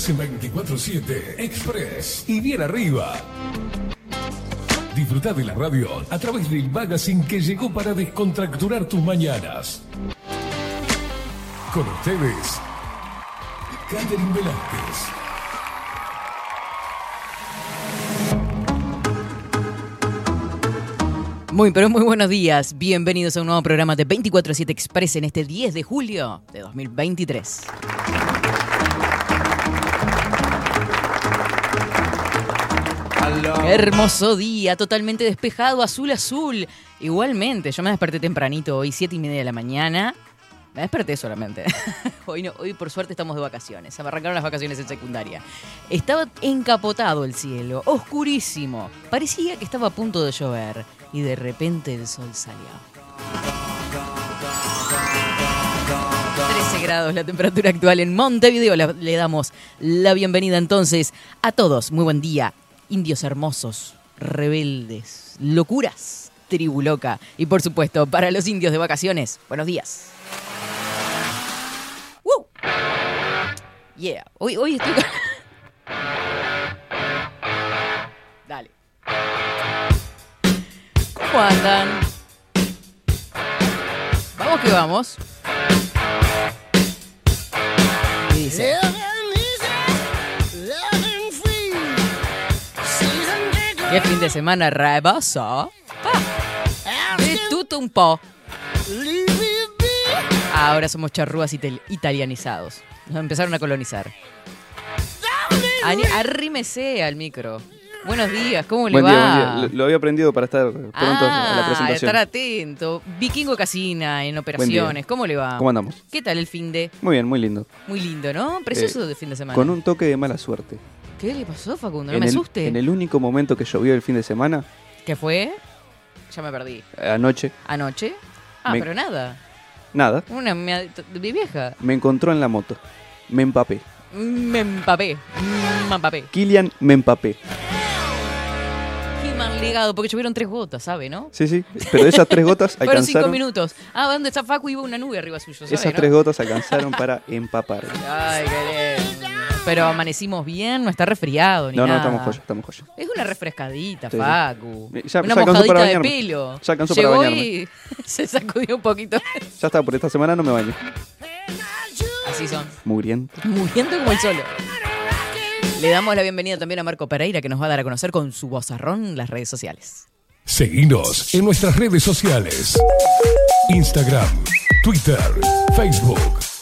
Estás en 24-7 Express y bien arriba. Disfruta de la radio a través del magazine que llegó para descontracturar tus mañanas. Con ustedes, Catherine Velázquez. Muy, pero muy buenos días. Bienvenidos a un nuevo programa de 24-7 Express en este 10 de julio de 2023. Qué hermoso día, totalmente despejado, azul, azul. Igualmente, yo me desperté tempranito hoy, 7 y media de la mañana. Me desperté solamente. hoy, hoy por suerte estamos de vacaciones. Se me arrancaron las vacaciones en secundaria. Estaba encapotado el cielo, oscurísimo. Parecía que estaba a punto de llover. Y de repente el sol salió. 13 grados la temperatura actual en Montevideo. Le damos la bienvenida entonces a todos. Muy buen día. Indios hermosos, rebeldes, locuras, tribu loca. Y por supuesto, para los indios de vacaciones, buenos días. ¡Woo! Yeah, hoy, hoy estoy Dale. ¿Cómo andan? Vamos que vamos. Dice, ¿qué fin de semana reboso? Ah, de tutto un po'. Ahora somos charrúas ital- italianizados. Nos empezaron a colonizar. Arrímese al micro. Buenos días, ¿cómo le Buen día, va? buen día. Lo- Lo había aprendido para estar pronto a la Ah, presentación. estar atento. Vikingo Casina en operaciones. ¿Cómo le va? ¿Cómo andamos? ¿Qué tal el fin de? Muy bien, muy lindo. Muy lindo, ¿no? Precioso Eh, de fin de semana. Con un toque de mala suerte. ¿Qué le pasó, Facundo? No en, me el, asuste. en el único momento que llovió el fin de semana, ¿Qué fue? Ya me perdí. anoche, ¿Anoche? Ah, Me- pero nada. nada, Una mea- mi vieja. me encontró en la moto. Me empapé. Me empapé. Me empapé. Kilian me empapé. Qué mal ligado, porque llovieron tres gotas, ¿sabe, no? Sí, sí. Pero esas tres gotas Fueron cinco alcanzaron. minutos. Ah, ¿dónde está Facu? Iba una nube arriba suyo, ¿sabe, Esas no? tres gotas alcanzaron para empapar. Ay, qué lindo. Pero amanecimos bien, no está resfriado ni No, no, nada. estamos joya, estamos joya. Es una refrescadita, Sí, sí. Facu. Ya- ya una alcanzó mojadita para de bañarme. pelo. Ya alcanzó para Llegó bañarme. y se sacudió un poquito. Ya está, por esta semana no me baño. Así son. Muriendo. Muriendo como el solo. Le damos la bienvenida también a Marco Pereira, que nos va a dar a conocer con su vozarrón las redes sociales. Seguinos en nuestras redes sociales. Instagram, Twitter, Facebook,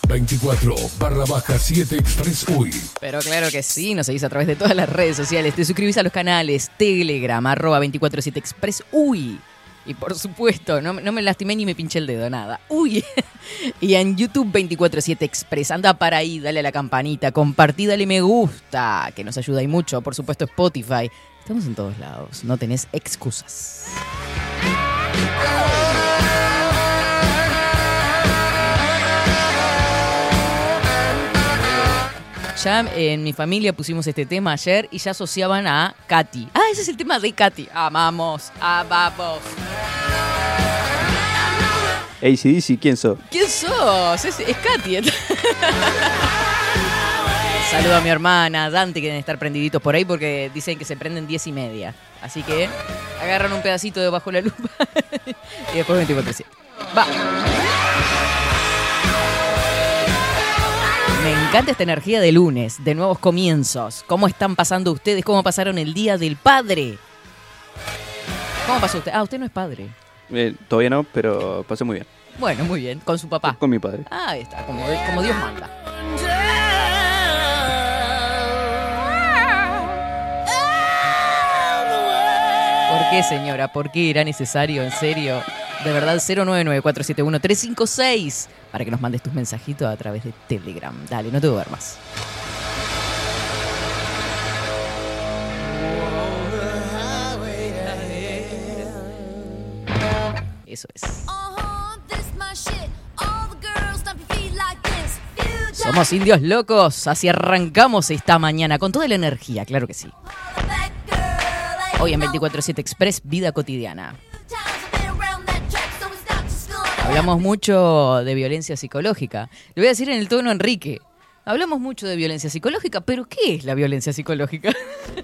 24 barra baja 7 Express UI. Pero claro que sí, nos seguís a través de todas las redes sociales. Te suscribís a los canales Telegram, arroba 247 Express, uy. Y por supuesto, no, no me lastimé ni me pinché el dedo, nada. Uy. Y en YouTube 247 Express. Anda para ahí, dale a la campanita, compartí, dale me gusta, que nos ayuda y mucho. Por supuesto, Spotify. Estamos en todos lados, no tenés excusas. Ya en mi familia pusimos este tema ayer y ya asociaban a Katy. Ah, ese es el tema de Katy. Amamos, amamos. ACDC, ¿quién sos? ¿Quién sos? Es, es Katy. Saludo a mi hermana, Dante, que deben estar prendiditos por ahí porque dicen que se prenden diez y media. Así que agarran un pedacito de bajo la lupa y después 24 Va. Me encanta esta energía de lunes, de nuevos comienzos. ¿Cómo están pasando ustedes? ¿Cómo pasaron el Día del Padre? ¿Cómo pasó usted? Ah, usted no es padre. Eh, todavía no, pero pasé muy bien. Bueno, muy bien, con su papá. Con mi padre. Ah, ahí está, como, como Dios manda. ¿Por qué, señora? ¿Por qué era necesario, en serio? De verdad, 099-471-356 para que nos mandes tus mensajitos a través de Telegram. Dale, no te duermas. Eso es. Somos indios locos, así arrancamos esta mañana con toda la energía, claro que sí. Hoy en 24-7 Express, vida cotidiana. Hablamos mucho de violencia psicológica. Le voy a decir en el tono Enrique. Hablamos mucho de violencia psicológica, pero ¿qué es la violencia psicológica?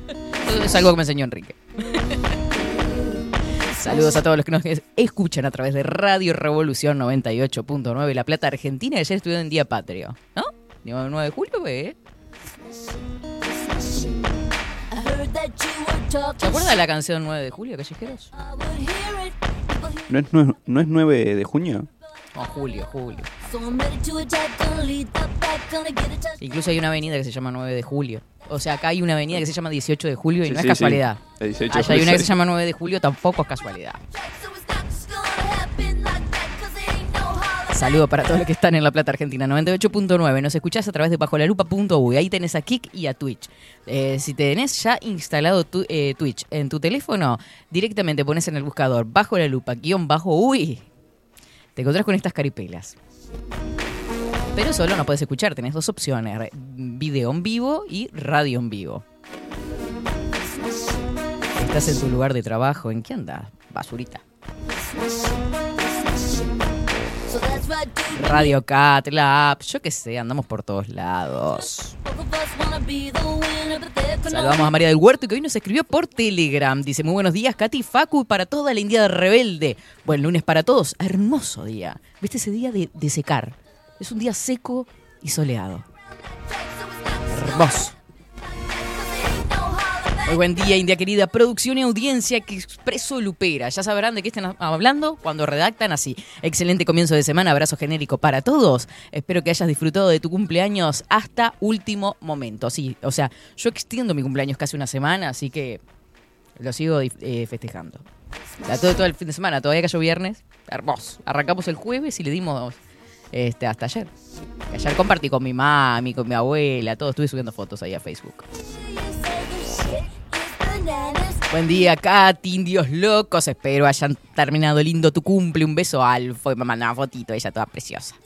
es algo que me enseñó Enrique. Saludos a todos los que nos escuchan a través de Radio Revolución 98.9 La Plata, Argentina. Ayer estuvieron en Día Patrio, ¿no? 9 de julio, ¿eh? ¿Se acuerdan de la canción 9 de julio, Callejeros? ¿No es, nue- ¿No es 9 de junio? No, julio, julio. Incluso hay una avenida que se llama 9 de julio. O sea, acá hay una avenida que se llama 18 de julio y Sí, no es sí, casualidad. sí. El 18 de Allá hay una que se llama 9 de julio, tampoco es casualidad. Saludo para todos los que están en La Plata Argentina 98.9. Nos escuchás a través de bajolalupa.uy. Ahí tenés a Kik y a Twitch. Eh, si tenés ya instalado eh, Twitch en tu teléfono, directamente pones en el buscador bajo la lupa guion bajo uy. Te encontrás con estas caripelas. Pero solo no puedes escuchar, tenés dos opciones, video en vivo y radio en vivo. Estás en tu lugar de trabajo, ¿en qué andas? Basurita. Radio Cat, la app, yo qué sé, andamos por todos lados. Saludamos a María del Huerto que hoy nos escribió por Telegram. Dice, muy buenos días, Katy Facu, para toda la India rebelde. Buen lunes para todos. Hermoso día. ¿Viste ese día de secar? Es un día seco y soleado. Hermoso. Muy buen día, India querida. Producción y audiencia que expreso Lupera. Ya sabrán de qué están hablando cuando redactan así. Excelente comienzo de semana. Abrazo genérico para todos. Espero que hayas disfrutado de tu cumpleaños hasta último momento. Sí, o sea, yo extiendo mi cumpleaños casi una semana, así que lo sigo eh, festejando. La- todo, todo el fin de semana, todavía cayó viernes. Hermoso. Arrancamos el jueves y le dimos este, hasta ayer. Ayer compartí con mi mami, con mi abuela, todo. Estuve subiendo fotos ahí a Facebook. Buen día, Katy, indios locos. Espero hayan terminado lindo tu cumple. Un beso, Alfo. Y me mandaba una fotito, ella toda preciosa.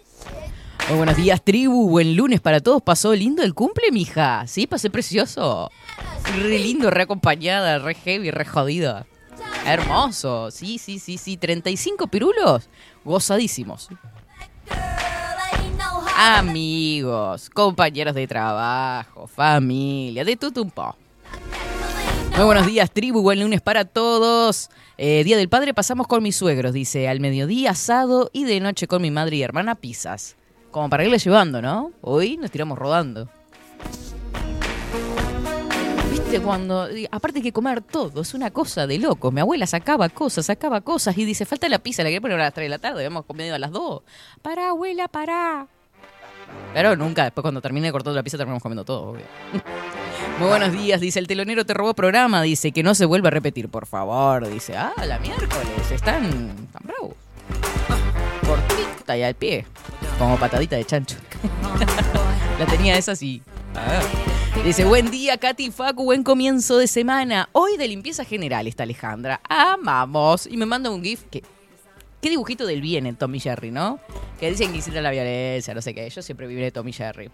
Muy buenos días, tribu. Buen lunes para todos. ¿Pasó lindo el cumple, mija? Sí, pasé precioso. Re lindo, re acompañada, re heavy, re jodida. Hermoso. Sí, sí, sí, sí. 35 pirulos. Gozadísimos. Amigos, compañeros de trabajo, familia, de todo un po'. Muy buenos días, tribu. Buen lunes para todos. Eh, Día del Padre pasamos con mis suegros, dice. Al mediodía asado y de noche con mi madre y hermana pizzas. Como para irle llevando, ¿no? Hoy nos tiramos rodando. ¿Viste cuando.? Aparte hay que comer todo, es una cosa de loco. Mi abuela sacaba cosas, sacaba cosas y dice: Falta la pizza, la quería poner a las 3 de la tarde, habíamos comido a las 2. Pará, abuela, pará. Pero nunca, después cuando termine cortando la pizza, terminamos comiendo todo, obvio. Muy buenos días, dice el telonero te robó programa, dice que no se vuelva a repetir, por favor. Dice, ah, la miércoles, están tan bravos. Cortita y al pie, como patadita de chancho. la tenía esa así. Dice, buen día, Katy Facu, buen comienzo de semana. Hoy de limpieza general está Alejandra. Amamos. Y me manda un GIF que. Qué dibujito del bien en Tommy Jerry, ¿no? Que dicen que incita la violencia, no sé qué. Yo siempre viviré Tommy Jerry.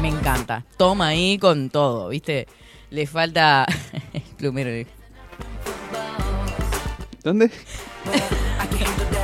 Me encanta. Toma ahí con todo, ¿viste? Le falta. el plumero. ¿Dónde?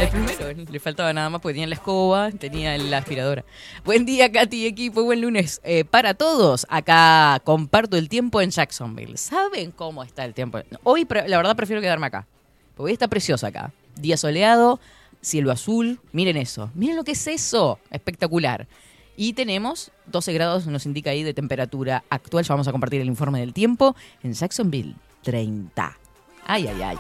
El primero, le faltaba nada más porque tenía la escoba, tenía la aspiradora. Buen día, Katy, equipo, buen lunes eh, para todos. Acá comparto el tiempo en Jacksonville. ¿Saben cómo está el tiempo? Hoy, la verdad, prefiero quedarme acá. Porque hoy está precioso acá. Día soleado, cielo azul. Miren eso. Miren lo que es eso. Espectacular. Y tenemos 12 grados, nos indica ahí de temperatura actual. Ya vamos a compartir el informe del tiempo. En Jacksonville, 30. Ay, ay, ay.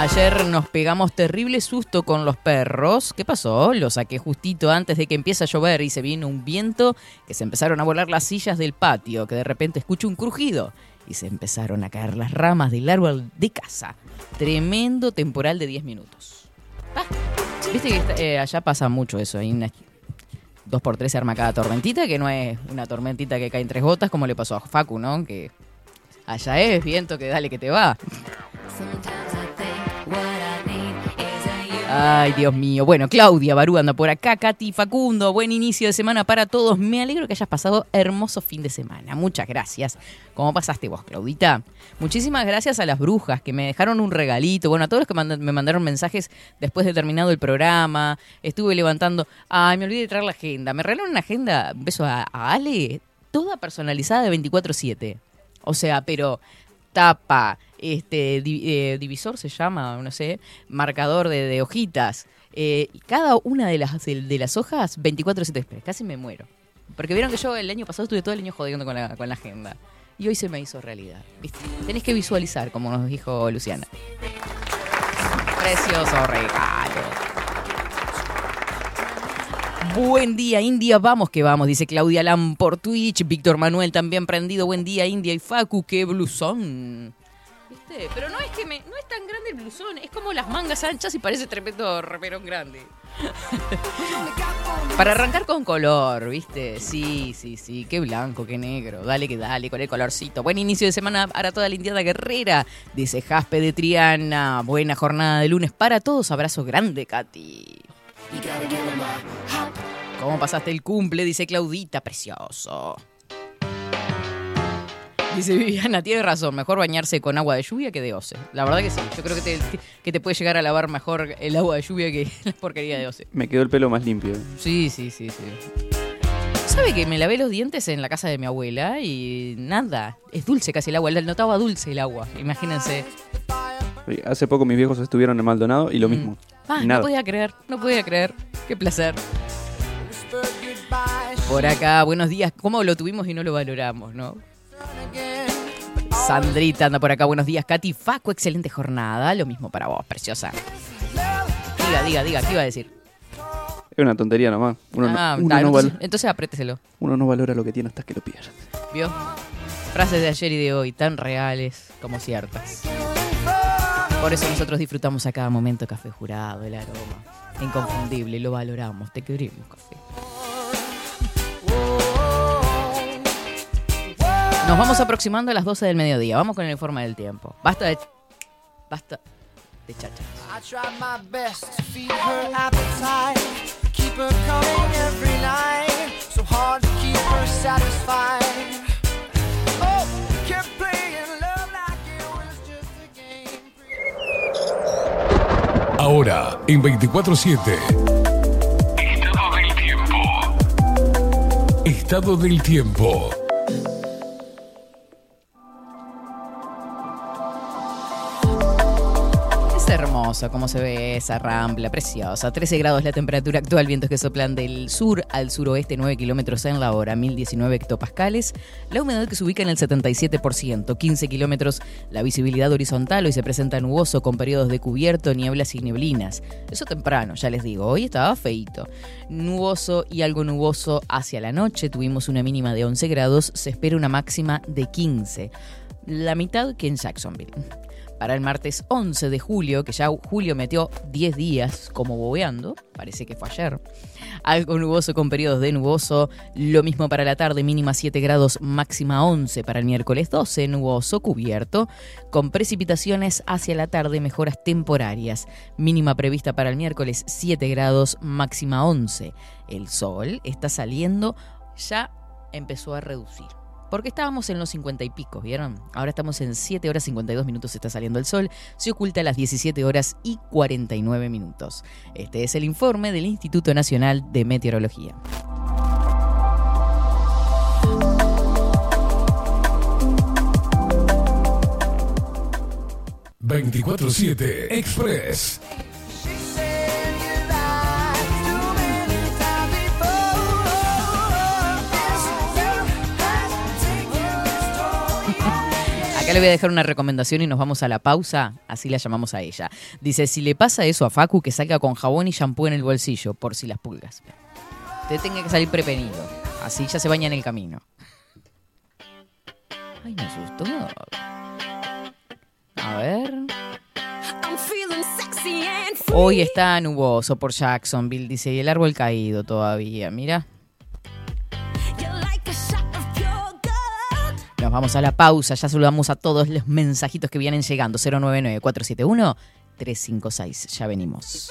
Ayer nos pegamos terrible susto con los perros. ¿Qué pasó? Lo saqué justito antes de que empiece a llover y se vino un viento que se empezaron a volar las sillas del patio, que de repente escucho un crujido y se empezaron a caer las ramas del árbol de casa. Tremendo temporal de 10 minutos. Viste que eh, allá pasa mucho eso. Hay una dos por tres se arma cada tormentita, que no es una tormentita que cae en tres gotas como le pasó a Facu, ¿no? Que allá es viento que dale que te va. Ay, Dios mío. Bueno, Claudia Barú anda por acá, Katy Facundo, buen inicio de semana para todos. Me alegro que hayas pasado hermoso fin de semana. Muchas gracias. ¿Cómo pasaste vos, Claudita? Muchísimas gracias a las brujas que me dejaron un regalito. Bueno, a todos los que me mandaron mensajes después de terminado el programa. Estuve levantando. Ay, me olvidé de traer la agenda. Me regalaron una agenda, un beso a, a Ale, toda personalizada de 24-7. O sea, pero tapa, este eh, divisor se llama, no sé, marcador de, hojitas. Eh, cada una de las, de, las hojas, 24-7 Express. Casi me muero. Porque vieron que yo el año pasado estuve todo el año jodiendo con la, con la agenda. Y hoy se me hizo realidad. Tenés que visualizar, como nos dijo Luciana. Precioso regalo. Buen día, India, vamos que vamos, dice Claudia Lam por Twitch. Víctor Manuel también prendido. Buen día, India y Facu, qué blusón. ¿Viste? Pero no es que me, no es tan grande el blusón, es como las mangas anchas y parece tremendo reperón grande. Para arrancar con color, ¿viste? Sí, sí, sí, qué blanco, qué negro. Dale que dale con el colorcito. Buen inicio de semana para toda la Indiana Guerrera, dice Jaspe de Triana. Buena jornada de lunes para todos. Abrazo grande, Katy. ¿Cómo pasaste el cumple? Dice Claudita, precioso. Dice Viviana, tiene razón, mejor bañarse con agua de lluvia que de OCE. La verdad que sí, yo creo que te, que te puede llegar a lavar mejor el agua de lluvia que la porquería de OCE. Me quedó el pelo más limpio. Sí, sí, sí, sí. ¿Sabe que me lavé los dientes en la casa de mi abuela y nada? Es dulce casi el agua, notaba dulce el agua, imagínense. Hace poco mis viejos estuvieron en Maldonado y lo mm. mismo. Ah, no podía creer, no podía creer. Qué placer. Por acá, buenos días. ¿Cómo lo tuvimos y no lo valoramos, no? Sandrita anda por acá, buenos días. Katy Faco, excelente jornada. Lo mismo para vos, preciosa. Diga, diga, diga, ¿qué iba a decir? Es una tontería nomás. Uno ah, entonces, entonces apréteselo. Uno no valora lo que tiene hasta que lo pierde. ¿Vio? Frases de ayer y de hoy, tan reales como ciertas. Por eso nosotros disfrutamos a cada momento café jurado, el aroma. Inconfundible, lo valoramos, te queremos café. Nos vamos aproximando a las 12 del mediodía. Vamos con el informe del tiempo. Basta de. Basta de chacha. Ahora, en 24-7. Estado del tiempo. Estado del tiempo. Como se ve esa rambla, preciosa. 13 grados la temperatura actual, vientos que soplan del sur al suroeste, 9 kilómetros en la hora, 1019 hectopascales. La humedad que se ubica en el 77%, 15 kilómetros la visibilidad horizontal. Hoy se presenta nuboso con periodos de cubierto, nieblas y neblinas. Eso temprano, ya les digo, hoy estaba feito. Nuboso y algo nuboso hacia la noche, tuvimos una mínima de 11 grados, se espera una máxima de 15 la mitad que en Jacksonville para el martes 11 de julio, que ya julio metió 10 días como bobeando, parece que fue ayer. Algo nuboso con periodos de nuboso, lo mismo para la tarde, mínima 7 grados, máxima 11 para el miércoles 12, nuboso cubierto, con precipitaciones hacia la tarde, mejoras temporarias, mínima prevista para el miércoles 7 grados, máxima 11. El sol está saliendo, ya empezó a reducir. Porque estábamos en los 50 y pico, ¿vieron? Ahora estamos en 7 horas 52 minutos, está saliendo el sol. Se oculta a las 17 horas y 49 minutos. Este es el informe del Instituto Nacional de Meteorología. ...24-7 Express... le voy a dejar una recomendación y nos vamos a la pausa, así la llamamos a ella. Dice, si le pasa eso a Facu, que salga con jabón y shampoo en el bolsillo, por si las pulgas. Te tenga que salir prevenido, así ya se baña en el camino. Ay, me asustó. A ver. Hoy está nuboso por Jacksonville, dice, y el árbol caído todavía, mira. Nos vamos a la pausa, ya saludamos a todos los mensajitos que vienen llegando. 099-471 356. Ya venimos.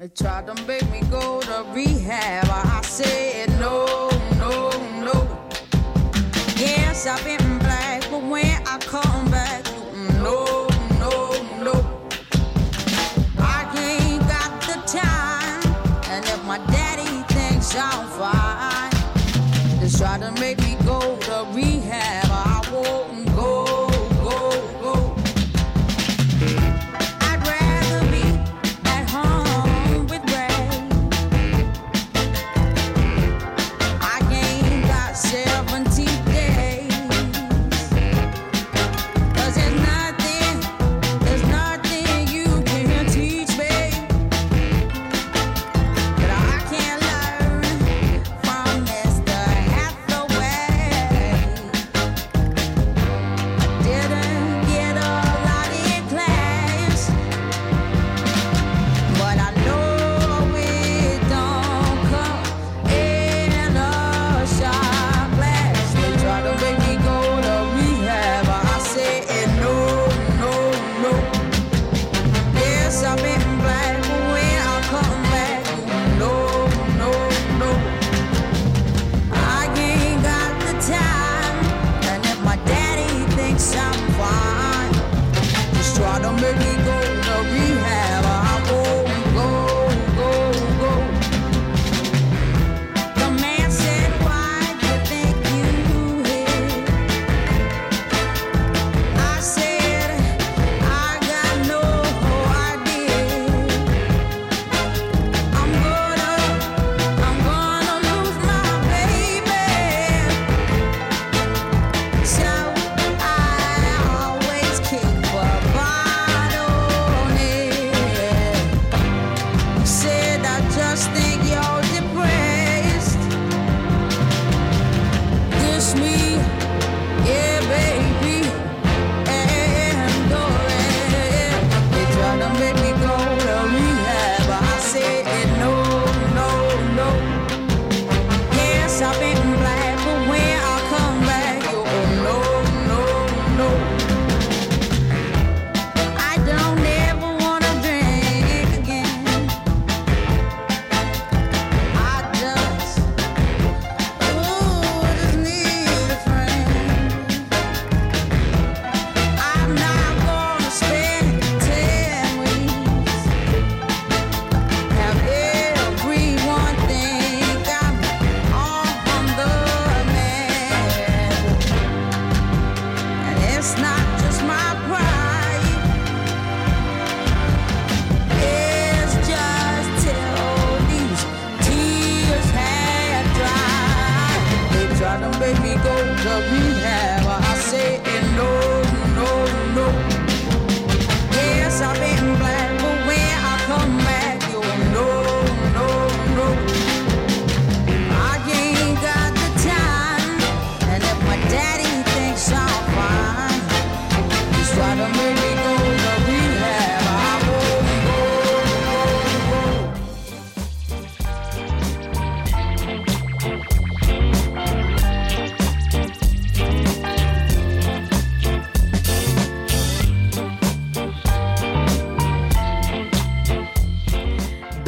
They tried to make me go to rehab. I said no, no, no. Yes, I've been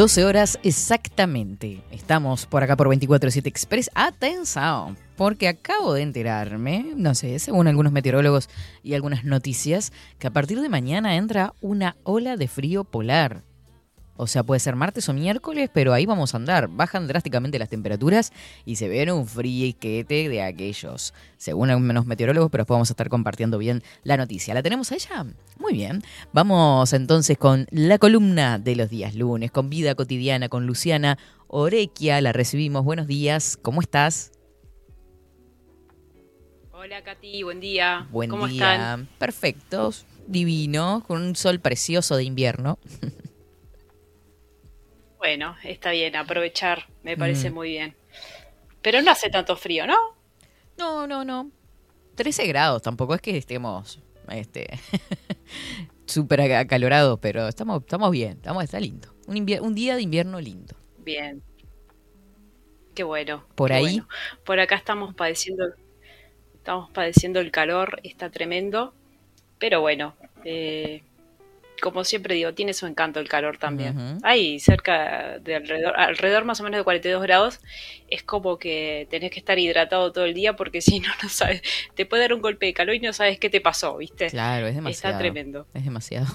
12 horas exactamente. Estamos por acá por 24-7 Express. Atención, porque acabo de enterarme, no sé, según algunos meteorólogos y algunas noticias, que a partir de mañana entra una ola de frío polar. O sea, puede ser martes o miércoles, pero ahí vamos a andar. Bajan drásticamente las temperaturas y se viene un friquete de aquellos. Según algunos meteorólogos, pero después vamos a estar compartiendo bien la noticia. ¿La tenemos a ella? Muy bien. Vamos entonces con la columna de los días lunes, con vida cotidiana, con Luciana Orequia. La recibimos. Buenos días. ¿Cómo estás? Hola Katy, buen día. Buen ¿Cómo día. están? Perfectos. Divino, con un sol precioso de invierno. Bueno, está bien, aprovechar, me parece Mm. muy bien. Pero no hace tanto frío, ¿no? No, no, no. 13 grados, tampoco es que estemos este súper ac- acalorados, pero estamos, estamos bien, estamos, está lindo. Un, día de invierno lindo. Bien. Qué bueno. Por qué ahí. bueno. Por acá estamos padeciendo, estamos padeciendo el calor, está tremendo. Pero bueno, eh, como siempre digo, tiene su encanto el calor también. Ujú. Ahí, cerca de alrededor, alrededor más o menos de 42 grados, es como que tenés que estar hidratado todo el día porque si no, no sabes, te puede dar un golpe de calor y no sabes qué te pasó, ¿viste? Claro, es demasiado. Está tremendo. Es demasiado.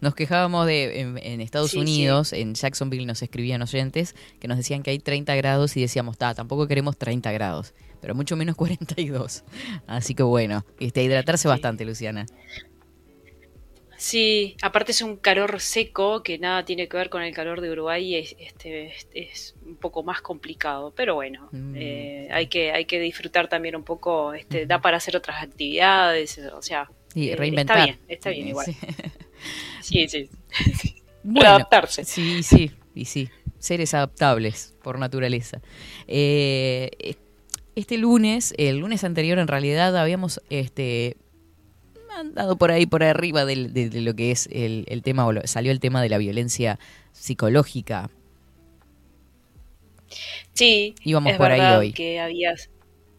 Nos quejábamos de en, en Estados Sí, Unidos, en Jacksonville nos escribían oyentes que nos decían que hay 30 grados y decíamos, ta, tampoco queremos 30 grados, pero mucho menos 42. Así que bueno, este, hidratarse Sí. bastante, Luciana. Sí, aparte es un calor seco que nada tiene que ver con el calor de Uruguay y es, este, es, un poco más complicado, pero bueno, Mm. eh, hay que hay que disfrutar también un poco, este, da para hacer otras actividades, o sea, Y eh, reinventar. Está bien, está bien Sí, igual. sí. Sí, sí. Bueno, Adaptarse. Sí, sí, y sí. Seres adaptables por naturaleza. Eh, este lunes, el lunes anterior en realidad habíamos este andado por ahí por arriba de, de lo que es el, el tema, o lo- salió el tema de la violencia psicológica. Sí, Íbamos es por ahí hoy. que habías,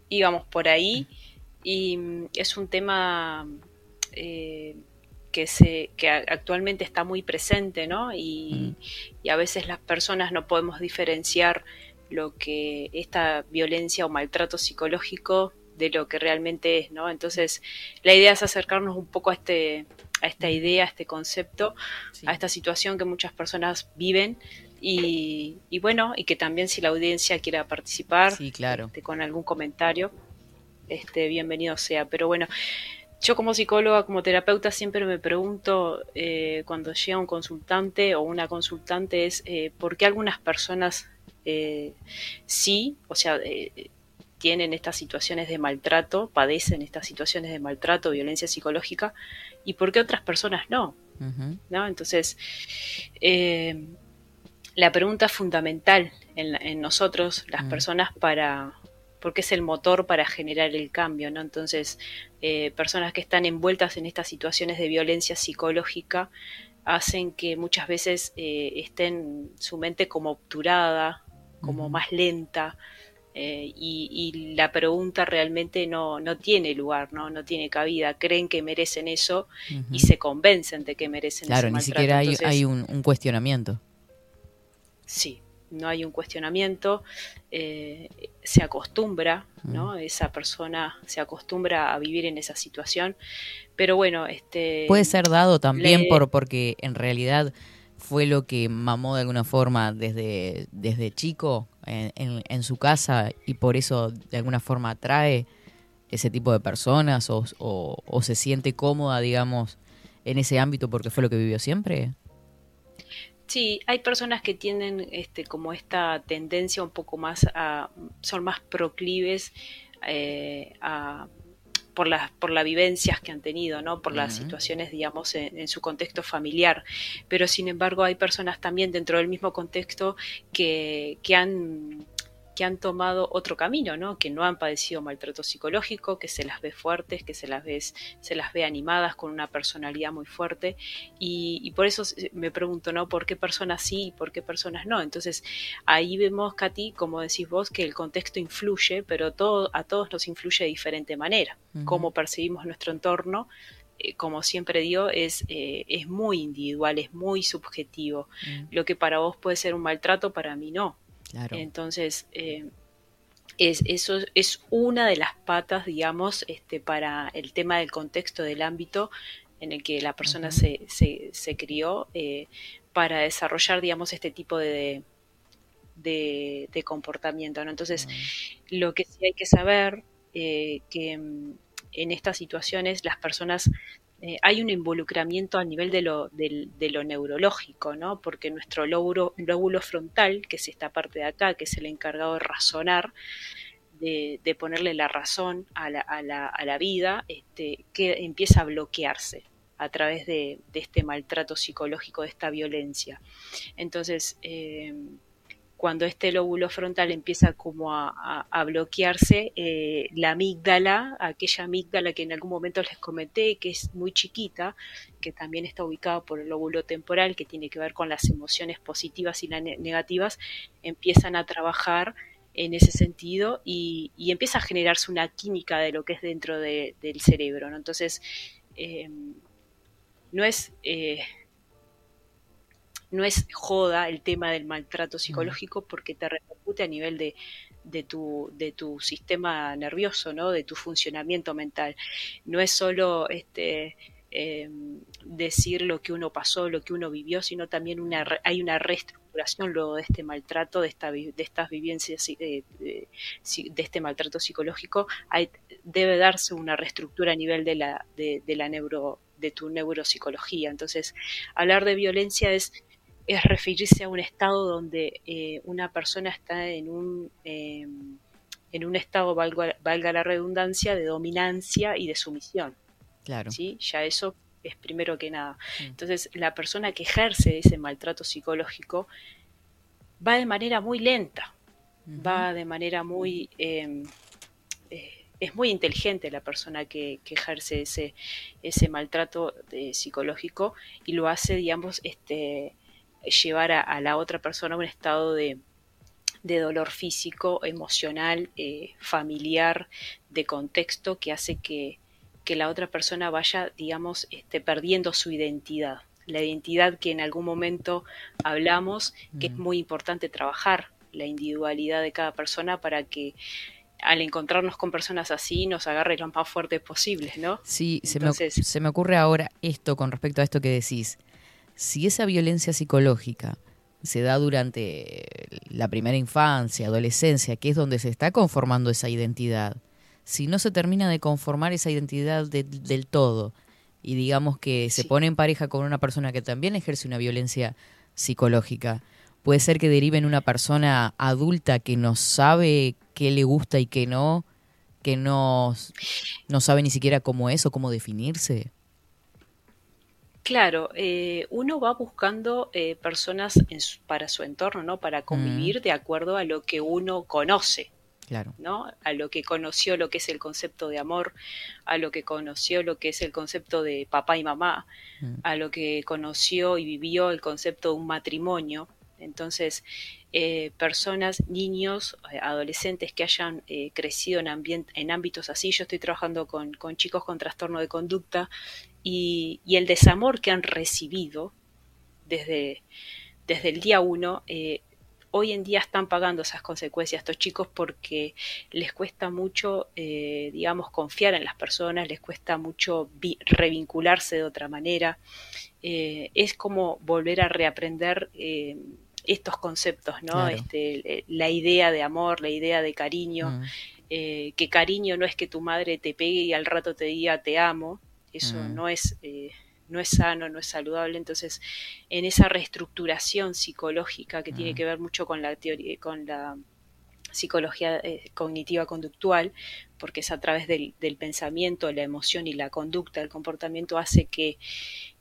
íbamos por ahí y mm, es un tema eh, que se que actualmente está muy presente, ¿no? Y, y a veces las personas no podemos diferenciar lo que esta violencia o maltrato psicológico de lo que realmente es, ¿no? Entonces, la idea es acercarnos un poco a este a esta idea, a este concepto, Sí. a esta situación que muchas personas viven y, y bueno, y que también si la audiencia quiera participar Sí, claro. este, con algún comentario, este, bienvenido sea. Pero bueno, yo como psicóloga, como terapeuta, siempre me pregunto eh, cuando llega un consultante o una consultante es eh, por qué algunas personas eh, sí, o sea, tienen estas situaciones de maltrato, padecen estas situaciones de maltrato, violencia psicológica, y por qué otras personas no. ¿no? Entonces, eh, la pregunta fundamental en, en nosotros, las Mm. personas, para porque es el motor para generar el cambio, ¿no? Entonces, eh, personas que están envueltas en estas situaciones de violencia psicológica hacen que muchas veces eh, estén su mente como obturada, como más lenta, eh, y, y la pregunta realmente no, no tiene lugar, ¿no? no tiene cabida. Creen que merecen eso y se convencen de que merecen Claro, ese ni maltrato. siquiera hay, Entonces, hay un, un cuestionamiento. Sí, no hay un cuestionamiento, eh, se acostumbra, ¿no? Esa persona se acostumbra a vivir en esa situación, pero bueno, este... Puede ser dado también le- por porque en realidad fue lo que mamó de alguna forma desde, desde chico en, su casa y por eso de alguna forma atrae ese tipo de personas o se siente cómoda, digamos, en ese ámbito porque fue lo que vivió siempre. Sí, hay personas que tienen este, como esta tendencia un poco más a, son más proclives eh, a, por las, por las vivencias que han tenido, ¿no? Por las situaciones, digamos, en, en su contexto familiar. Pero sin embargo hay personas también dentro del mismo contexto que, que han que han tomado otro camino, ¿no? Que no han padecido maltrato psicológico, que se las ve fuertes, que se las ve, se las ve animadas con una personalidad muy fuerte y, y por eso me pregunto, ¿no? ¿Por qué personas sí y por qué personas no? Entonces, ahí vemos, Katy, como decís vos, que el contexto influye, pero todo, a todos nos influye de diferente manera. Cómo percibimos nuestro entorno eh, como siempre digo, es, eh, es muy individual, es muy subjetivo. Mm, Lo que para vos puede ser un maltrato, para mí no. Claro. Entonces, eh, es, eso es una de las patas, digamos, este, para el tema del contexto del ámbito en el que la persona se, se, se crió eh, para desarrollar, digamos, este tipo de, de, de comportamiento. ¿no? Entonces, lo que sí hay que saber eh, que mm, en estas situaciones las personas eh, hay un involucramiento a nivel de lo, neurológico, ¿no? Porque nuestro lóbulo, frontal, que es esta parte de acá, que es el encargado de razonar, de, ponerle la razón a la, vida, este, que empieza a bloquearse a través de, de este maltrato psicológico, de esta violencia. Entonces, eh, cuando este lóbulo frontal empieza como a, bloquearse, eh, la amígdala, aquella amígdala que en algún momento les comenté, que es muy chiquita, que también está ubicada por el lóbulo temporal, que tiene que ver con las emociones positivas y las ne- negativas, empiezan a trabajar en ese sentido y, empieza a generarse una química de lo que es dentro de- del cerebro. Entonces, eh, no es... eh, no es joda el tema del maltrato psicológico porque te repercute a nivel de, de, tu, de tu sistema nervioso, ¿no? de tu funcionamiento mental. No es solo este, eh, decir lo que uno pasó, lo que uno vivió, sino también una, hay una reestructuración luego de este maltrato, de, esta, de estas vivencias, y de, de- de este maltrato psicológico. Hay, debe darse una reestructura a nivel de, la, de, de la neuro, de tu neuropsicología. Entonces, hablar de violencia es es referirse a un estado donde eh, una persona está en un, eh, en un estado, valga, valga la redundancia, de dominancia y de sumisión. Claro. ¿sí? Ya eso es primero que nada. Mm. Entonces, la persona que ejerce ese maltrato psicológico va de manera muy lenta, va de manera muy... eh, eh, es muy inteligente la persona que, que ejerce ese, ese maltrato eh, psicológico y lo hace, digamos, este, llevar a, a la otra persona a un estado de, de dolor físico, emocional, eh, familiar, de contexto, que hace que, que la otra persona vaya, digamos, este, perdiendo su identidad. La identidad que en algún momento hablamos, que es muy importante trabajar la individualidad de cada persona para que al encontrarnos con personas así nos agarre lo más fuerte posibles, ¿no? Sí, se, me, se me ocurre ahora esto con respecto a esto que decís. Si esa violencia psicológica se da durante la primera infancia, adolescencia, que es donde se está conformando esa identidad, si no se termina de conformar esa identidad de- del todo y digamos que se Sí. pone en pareja con una persona que también ejerce una violencia psicológica, puede ser que derive en una persona adulta que no sabe qué le gusta y qué no, que no, no sabe ni siquiera cómo es o cómo definirse. Claro, eh, uno va buscando eh, personas en su- para su entorno, ¿no? Para convivir de acuerdo a lo que uno conoce, Claro. ¿no? A lo que conoció lo que es el concepto de amor, a lo que conoció lo que es el concepto de papá y mamá, Mm. a lo que conoció y vivió el concepto de un matrimonio. Entonces, eh, personas, niños, eh, adolescentes que hayan eh, crecido en, en ámbitos así, yo estoy trabajando con, con chicos con trastorno de conducta y, y el desamor que han recibido desde, desde el día uno, eh, hoy en día están pagando esas consecuencias estos chicos porque les cuesta mucho, eh, digamos, confiar en las personas, les cuesta mucho vi- revincularse de otra manera. Eh, es como volver a reaprender eh, estos conceptos, ¿no? Claro. Este, eh, la idea de amor, la idea de cariño, Mm. que cariño no es que tu madre te pegue y al rato te diga te amo, eso Mm. no es eh, no es sano, no es saludable. Entonces, en esa reestructuración psicológica que tiene Mm. que ver mucho con la teoría, con la psicología eh, cognitiva conductual, porque es a través del, del pensamiento, la emoción y la conducta, el comportamiento hace que,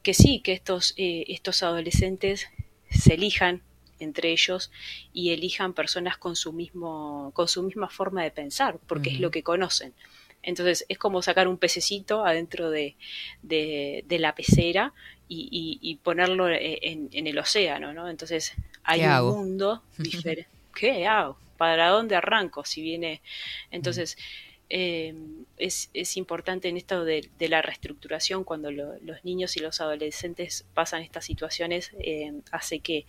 que sí, que estos, eh, estos adolescentes se elijan entre ellos y elijan personas con su mismo, con su misma forma de pensar, porque es lo que conocen. Entonces es como sacar un pececito adentro de, de, de la pecera y, y- y ponerlo eh, en, en el océano, ¿no? Entonces hay ¿Qué un hago? mundo diferente. ¿Qué hago? ¿Para dónde arranco? Si viene. Entonces, eh, es, es importante en esto de, de la reestructuración, cuando lo- los niños y los adolescentes pasan estas situaciones, eh, hace que,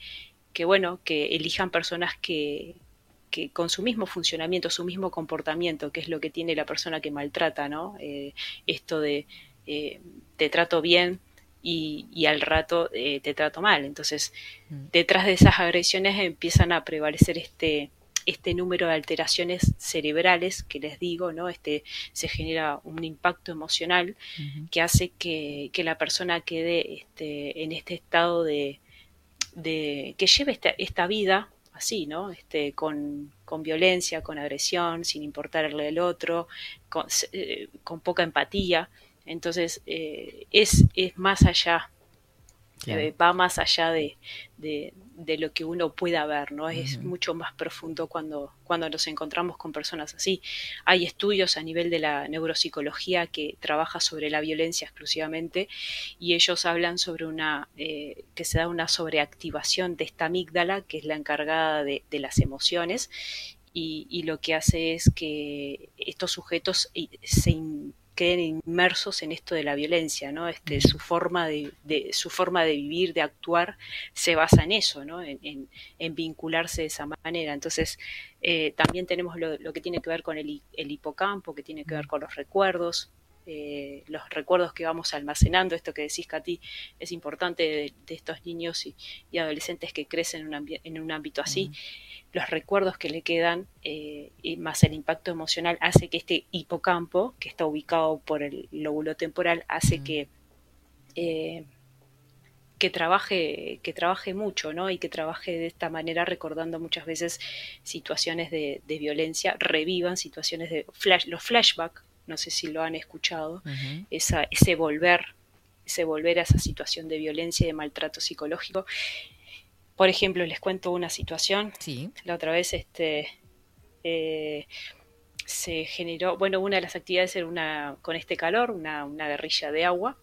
que, bueno, que elijan personas que, que con su mismo funcionamiento, su mismo comportamiento, que es lo que tiene la persona que maltrata, ¿no? Eh, esto de eh, te trato bien y, y al rato eh, te trato mal. Entonces, detrás de esas agresiones empiezan a prevalecer este, este número de alteraciones cerebrales que les digo, ¿no? Este, se genera un impacto emocional que hace que, que la persona quede este, en este estado de, de que lleve esta, esta vida así, ¿no? Este, con, con violencia, con agresión, sin importarle el otro, con, eh, con poca empatía. Entonces, eh, es, es más allá, Claro. eh, va más allá de, de, de lo que uno pueda ver, ¿no? Es mucho más profundo cuando, cuando nos encontramos con personas así. Hay estudios a nivel de la neuropsicología que trabaja sobre la violencia exclusivamente y ellos hablan sobre una, eh, que se da una sobreactivación de esta amígdala, que es la encargada de, de las emociones, y, y lo que hace es que estos sujetos eh, se queden inmersos en esto de la violencia, ¿no? Este, su forma de, de- su forma de vivir, de actuar, se basa en eso, ¿no? En, en- en vincularse de esa manera. Entonces, eh, también tenemos lo, lo que tiene que ver con el, el hipocampo, que tiene que ver con los recuerdos, eh, los recuerdos que vamos almacenando, esto que decís, Katy, es importante de, de estos niños y, y adolescentes que crecen en un, ambi- en un ámbito así, los recuerdos que le quedan, eh, y más el impacto emocional, hace que este hipocampo, que está ubicado por el lóbulo temporal, hace que, eh, que, trabaje, que trabaje mucho, ¿no? Y que trabaje de esta manera, recordando muchas veces situaciones de, de violencia, revivan situaciones de flash, los flashbacks, no sé si lo han escuchado, esa, ese volver, ese volver a esa situación de violencia y de maltrato psicológico. Por ejemplo, les cuento una situación. Sí. La otra vez este, eh, se generó, bueno, una de las actividades era una, con este calor, una, una guerrilla de agua.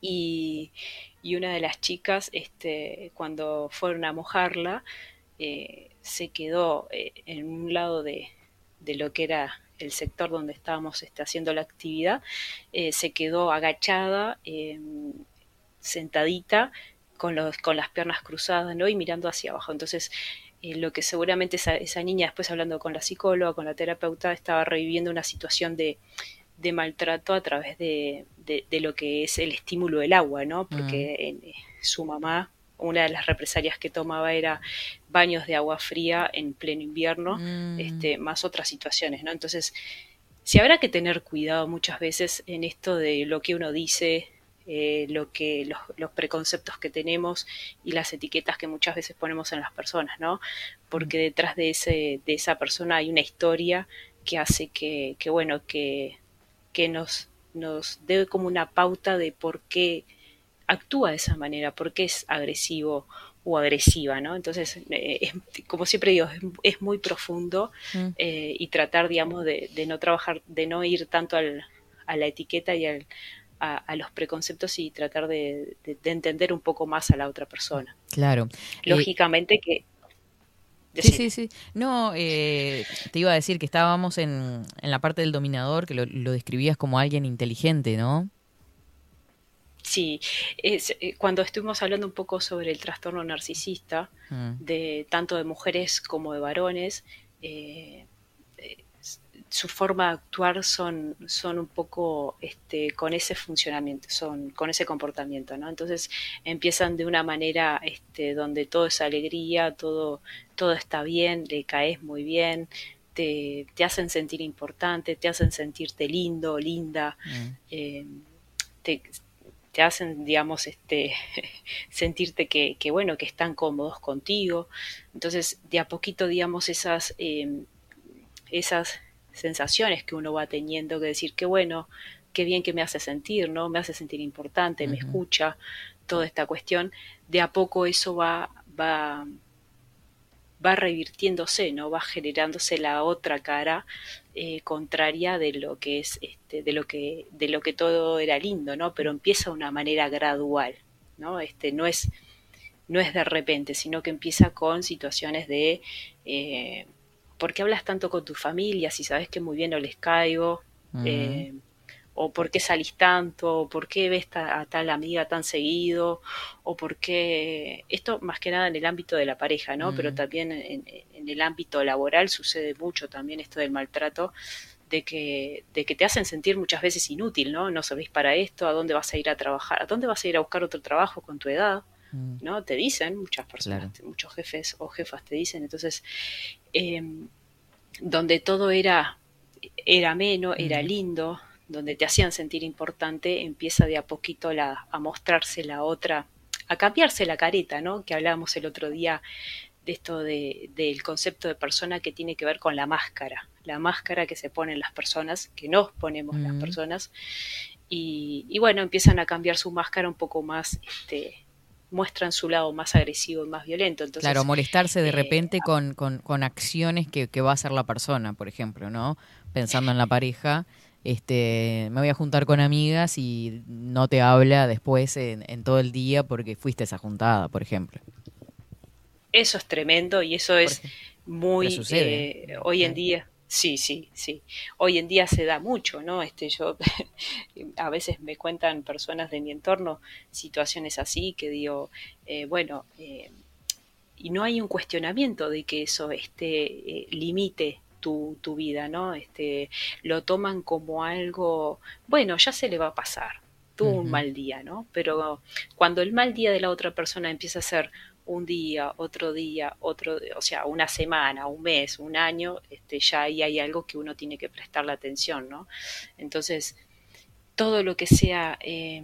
Y, y una de las chicas, este, cuando fueron a mojarla, eh, se quedó eh, en un lado de, de lo que era el sector donde estábamos este, haciendo la actividad, eh, se quedó agachada, eh, sentadita, con, los, con las piernas cruzadas ¿no? y mirando hacia abajo. Entonces, eh, lo que seguramente esa, esa niña, después hablando con la psicóloga, con la terapeuta, estaba reviviendo una situación de, de maltrato a través de, de, de lo que es el estímulo del agua, ¿no? Porque eh, su mamá, una de las represalias que tomaba era baños de agua fría en pleno invierno, Mm. este, más otras situaciones, ¿no? Entonces, sí habrá que tener cuidado muchas veces en esto de lo que uno dice, eh, lo que los, los preconceptos que tenemos y las etiquetas que muchas veces ponemos en las personas, ¿no? Porque detrás de ese de esa persona hay una historia que hace que, que bueno, que, que nos, nos dé como una pauta de por qué actúa de esa manera, por qué es agresivo o agresiva, ¿no? Entonces, eh, es- como siempre digo, es, es muy profundo Mm. eh, y tratar, digamos, de, de no trabajar, de no ir tanto al, a la etiqueta y al, a, a los preconceptos y tratar de, de- de entender un poco más a la otra persona. Claro. Eh, Lógicamente que... Sí, sí, sí. No, eh, te iba a decir que estábamos en, en la parte del dominador, que lo, lo describías como alguien inteligente, ¿no? Sí, es, eh, cuando estuvimos hablando un poco sobre el trastorno narcisista, Mm. de tanto de mujeres como de varones, eh, eh, su forma de actuar son, son un poco este, con ese funcionamiento, son con ese comportamiento, ¿no? Entonces empiezan de una manera este, donde todo es alegría, todo, todo está bien, le caes muy bien, te, te hacen sentir importante, te hacen sentirte lindo, linda, Mm. eh, te, te hacen, digamos, este, sentirte que, que, bueno, que están cómodos contigo. Entonces, de a poquito, digamos, esas, eh, esas sensaciones que uno va teniendo, que decir, qué bueno, qué bien que me hace sentir, ¿no? Me hace sentir importante, me escucha, toda esta cuestión, de a poco eso va, va, va revirtiéndose, ¿no? Va generándose la otra cara eh, contraria de lo que es, este, de lo que, de lo que todo era lindo, ¿no? Pero empieza de una manera gradual, ¿no? Este, no es, no es de repente, sino que empieza con situaciones de, eh, ¿por qué hablas tanto con tu familia si sabes que muy bien no les caigo? Eh, o por qué salís tanto, o por qué ves a tal amiga tan seguido, o por qué... Esto más que nada en el ámbito de la pareja, ¿no? Pero Mm. también en, en el ámbito laboral sucede mucho también esto del maltrato, de que, de que te hacen sentir muchas veces inútil, ¿no? No servís para esto, ¿a dónde vas a ir a trabajar? ¿A dónde vas a ir a buscar otro trabajo con tu edad? Mm. ¿no? Te dicen, muchas personas, Claro. muchos jefes o jefas te dicen, entonces, eh, donde todo era, era ameno, era Ujú. lindo, donde te hacían sentir importante, empieza de a poquito la, a mostrarse la otra, a cambiarse la careta, ¿no? Que hablábamos el otro día de esto de, del concepto de persona que tiene que ver con la máscara, la máscara que se ponen las personas, que nos ponemos las personas, y, y bueno, empiezan a cambiar su máscara un poco más, este, muestran su lado más agresivo y más violento. Entonces, claro, molestarse de eh, repente con, con, con acciones que, que va a hacer la persona, por ejemplo, ¿no? Pensando en la pareja, este, me voy a juntar con amigas y no te habla después en, en todo el día porque fuiste a esa juntada, por ejemplo. Eso es tremendo y eso es muy sucede. eh, hoy en día. Sí, sí, sí. Hoy en día se da mucho, ¿no? Este, yo a veces me cuentan personas de mi entorno situaciones así que digo, eh, bueno, eh, y no hay un cuestionamiento de que eso este, eh, limite tu, tu vida, ¿no? Este, lo toman como algo, bueno, ya se le va a pasar, tuvo un mal día, ¿no? Pero cuando el mal día de la otra persona empieza a ser un día, otro día, otro, o sea, una semana, un mes, un año, este, ya ahí hay algo que uno tiene que prestarle atención, ¿no? Entonces, todo lo que sea eh,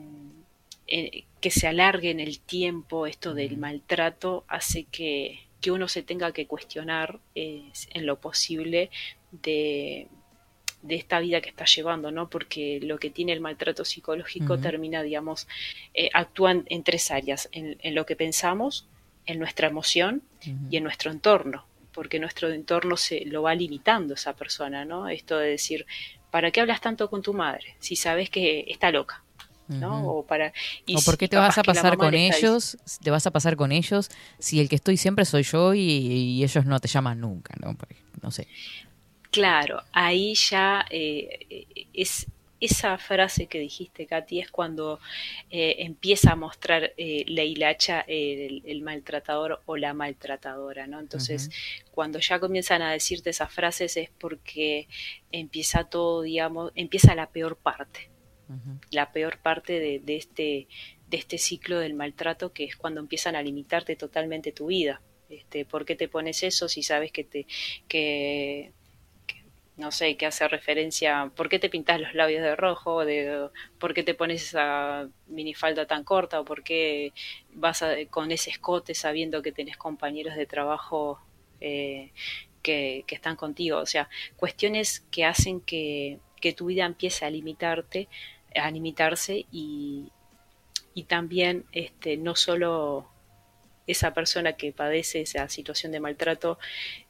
eh, que se alargue en el tiempo esto del maltrato hace que, que uno se tenga que cuestionar eh, en lo posible de, de esta vida que está llevando, ¿no? Porque lo que tiene el maltrato psicológico Ujú. termina, digamos, eh, actúan en tres áreas, en, en lo que pensamos, en nuestra emoción y en nuestro entorno, porque nuestro entorno se lo va limitando esa persona, ¿no? Esto de decir, ¿para qué hablas tanto con tu madre si sabes que está loca? O para y ¿O por qué te vas a pasar con ellos? Te vas a pasar con ellos si el que estoy siempre soy yo y, y ellos no te llaman nunca, ¿no? No sé. Claro, ahí ya eh, eh, es esa frase que dijiste, Katy, es cuando eh, empieza a mostrar eh, la hilacha el, el maltratador o la maltratadora, ¿no? Entonces, cuando ya comienzan a decirte esas frases es porque empieza todo, digamos, empieza la peor parte, La peor parte de, este, de este ciclo del maltrato, que es cuando empiezan a limitarte totalmente tu vida. Este, ¿Por qué te pones eso si sabes que te que, no sé, que hace referencia, ¿por qué te pintas los labios de rojo? De, ¿Por qué te pones esa minifalda tan corta? ¿O por qué vas con ese escote sabiendo que tenés compañeros de trabajo eh, que, que están contigo? O sea, cuestiones que hacen que, que tu vida empiece a limitarte, a limitarse y, y también este, no solo esa persona que padece esa situación de maltrato,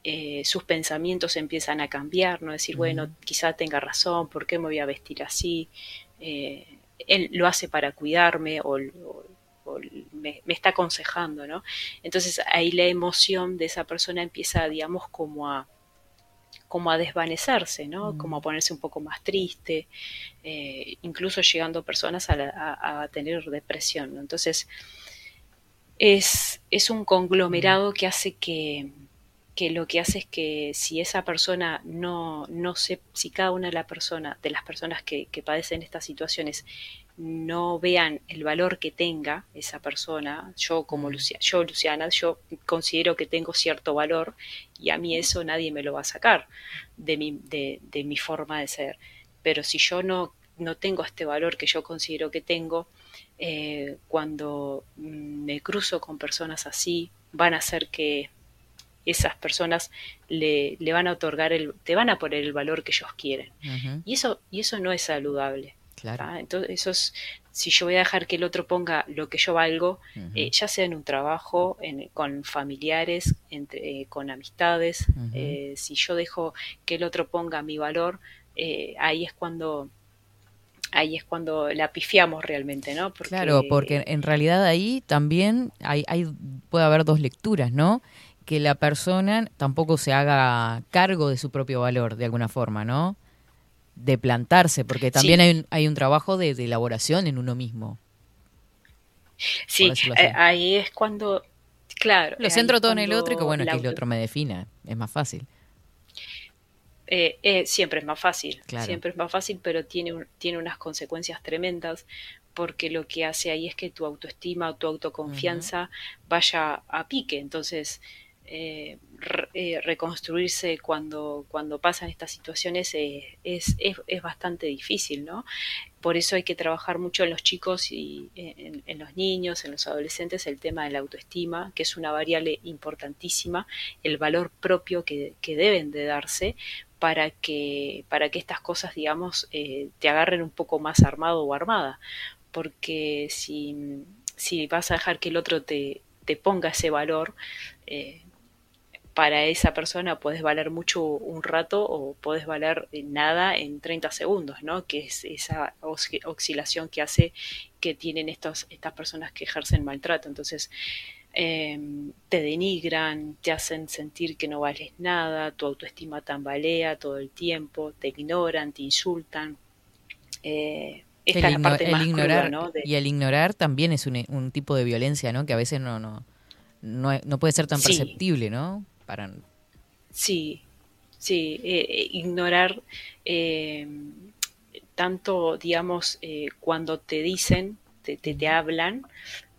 eh, sus pensamientos empiezan a cambiar, ¿no? Decir, bueno, quizá tenga razón, ¿por qué me voy a vestir así? Eh, él lo hace para cuidarme o, o- o me, me está aconsejando, ¿no? Entonces ahí la emoción de esa persona empieza, digamos, como a como a desvanecerse, ¿no? Mm. Como a ponerse un poco más triste, eh, incluso llegando personas a, la- a- a tener depresión, ¿no? Entonces, es, es un conglomerado que hace que, que lo que hace es que si esa persona no, no se, si cada una de, la persona, de las personas que, que padecen estas situaciones no vean el valor que tenga esa persona, yo como. Lucia, yo Luciana, yo considero que tengo cierto valor y a mí eso nadie me lo va a sacar de mi, de, de mi forma de ser. Pero si yo no, no tengo este valor que yo considero que tengo, eh, cuando me cruzo con personas así, van a hacer que esas personas le, le van a otorgar el, te van a poner el valor que ellos quieren. Y eso, y eso no es saludable. Claro. ¿tá? Entonces, eso es, si yo voy a dejar que el otro ponga lo que yo valgo, eh, ya sea en un trabajo, en- con familiares, entre, eh, con amistades, eh, si yo dejo que el otro ponga mi valor, eh, ahí es cuando ahí es cuando la pifiamos realmente, ¿no? Claro, porque en realidad ahí también hay, hay puede haber dos lecturas, ¿no? que la persona tampoco se haga cargo de su propio valor, de alguna forma, ¿no? De plantarse, porque también Sí. hay, un, hay un trabajo de, de elaboración en uno mismo. Sí, eh, ahí es cuando, claro. Lo centro todo en el otro y que bueno, la que el otro me defina. Es más fácil. eh, eh, siempre es más fácil, Claro. siempre es más fácil, pero tiene, un- tiene unas consecuencias tremendas porque lo que hace ahí es que tu autoestima, tu autoconfianza vaya a pique. Entonces, eh, eh, reconstruirse cuando, cuando pasan estas situaciones eh, es, es, es bastante difícil, ¿no? Por eso hay que trabajar mucho en los chicos y en, en los niños, en los adolescentes, el tema de la autoestima, que es una variable importantísima, el valor propio que, que deben de darse para que, para que estas cosas, digamos, eh, te agarren un poco más armado o armada. Porque si, si vas a dejar que el otro te, te ponga ese valor, eh, para esa persona puedes valer mucho un rato o puedes valer nada en 30 segundos, ¿no? Que es esa osci- oscilación que hace que tienen estos, estas personas que ejercen maltrato. Entonces, eh, te denigran, te hacen sentir que no vales nada, tu autoestima tambalea todo el tiempo, te ignoran, te insultan. Eh, esta El, es la parte más cruda, ignorar ¿no? De- y el ignorar también es un, un tipo de violencia, ¿no? Que a veces no no no, no puede ser tan Sí. perceptible, ¿no? Para Sí, sí, eh, eh, ignorar eh, tanto, digamos, eh, cuando te dicen, te, te, te hablan,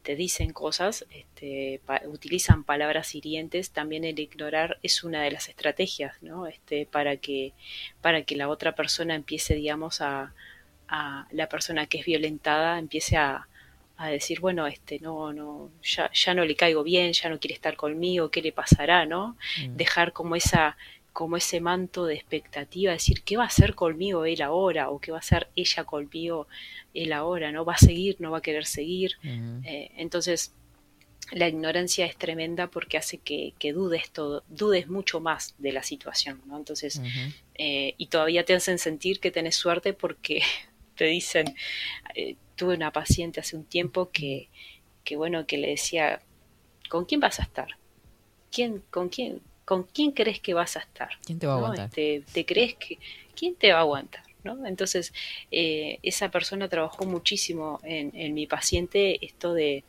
te dicen cosas, este, pa- utilizan palabras hirientes, también el ignorar es una de las estrategias, ¿no? Este, para que, para que la otra persona empiece, digamos, a, a la persona que es violentada empiece a, a decir, bueno, este, no, no, ya, ya no le caigo bien, ya no quiere estar conmigo, ¿qué le pasará, no? Mm. Dejar como esa, como ese manto de expectativa, decir, ¿qué va a hacer conmigo él ahora? o qué va a hacer ella conmigo él ahora, ¿no? ¿Va a seguir? ¿No va a querer seguir? Ujú. Eh, entonces, la ignorancia es tremenda porque hace que, que dudes todo, dudes mucho más de la situación, ¿no? Entonces, eh, y todavía te hacen sentir que tenés suerte porque te dicen, eh, tuve una paciente hace un tiempo que, que bueno, que le decía, ¿con quién vas a estar? ¿Quién, con quién, con quién crees que vas a estar? ¿Quién te va a ¿no? aguantar? Este, ¿Te crees que, quién te va a aguantar? ¿no? Entonces, eh, esa persona trabajó muchísimo en, en mi paciente esto de,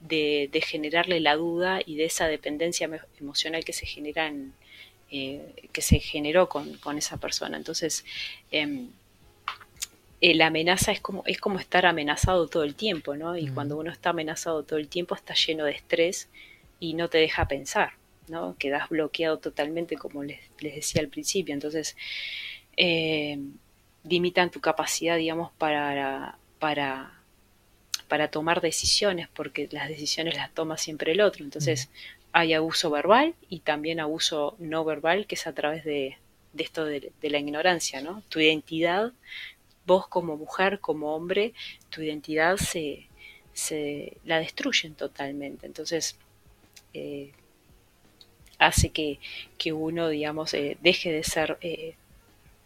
de, de generarle la duda y de esa dependencia emo- emocional que se genera en, eh, que se generó con, con esa persona. Entonces, em, eh, la amenaza es como, es como estar amenazado todo el tiempo, ¿no? Y cuando uno está amenazado todo el tiempo está lleno de estrés y no te deja pensar, ¿no? Quedas bloqueado totalmente, como les, les decía al principio. Entonces, eh, limitan tu capacidad, digamos, para, para, para tomar decisiones, porque las decisiones las toma siempre el otro. Entonces, hay abuso verbal y también abuso no verbal, que es a través de, de esto de, de la ignorancia, ¿no? Tu identidad, vos como mujer, como hombre, tu identidad se, se la destruyen totalmente. Entonces, eh, hace que, que uno, digamos, eh, deje de ser eh,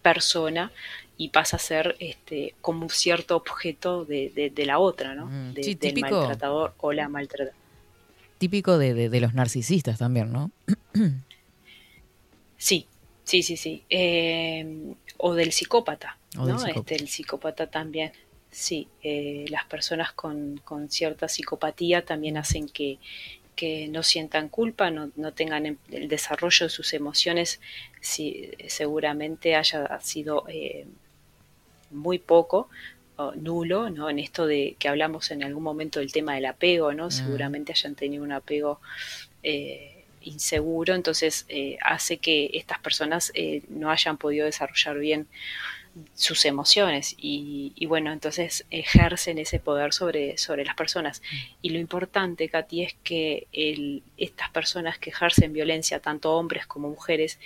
persona y pasa a ser este, como un cierto objeto de, de- de la otra, ¿no? Mm, De- sí, del típico. maltratador o la maltratada. Típico de los narcisistas también, ¿no? Sí, sí, sí, sí. Eh, o del psicópata, O del ¿no? psicópata. Este, el psicópata también. Sí, eh, las personas con, con cierta psicopatía también hacen que, que no sientan culpa, no, no tengan em- el desarrollo de sus emociones, si, seguramente haya sido eh, muy poco o nulo, ¿no? En esto de que hablamos en algún momento del tema del apego, ¿no? Seguramente hayan tenido un apego eh, inseguro, entonces eh, hace que estas personas eh, no hayan podido desarrollar bien sus emociones y, y bueno, entonces ejercen ese poder sobre, sobre las personas. Y lo importante, Katy, es que el, estas personas que ejercen violencia, tanto hombres como mujeres,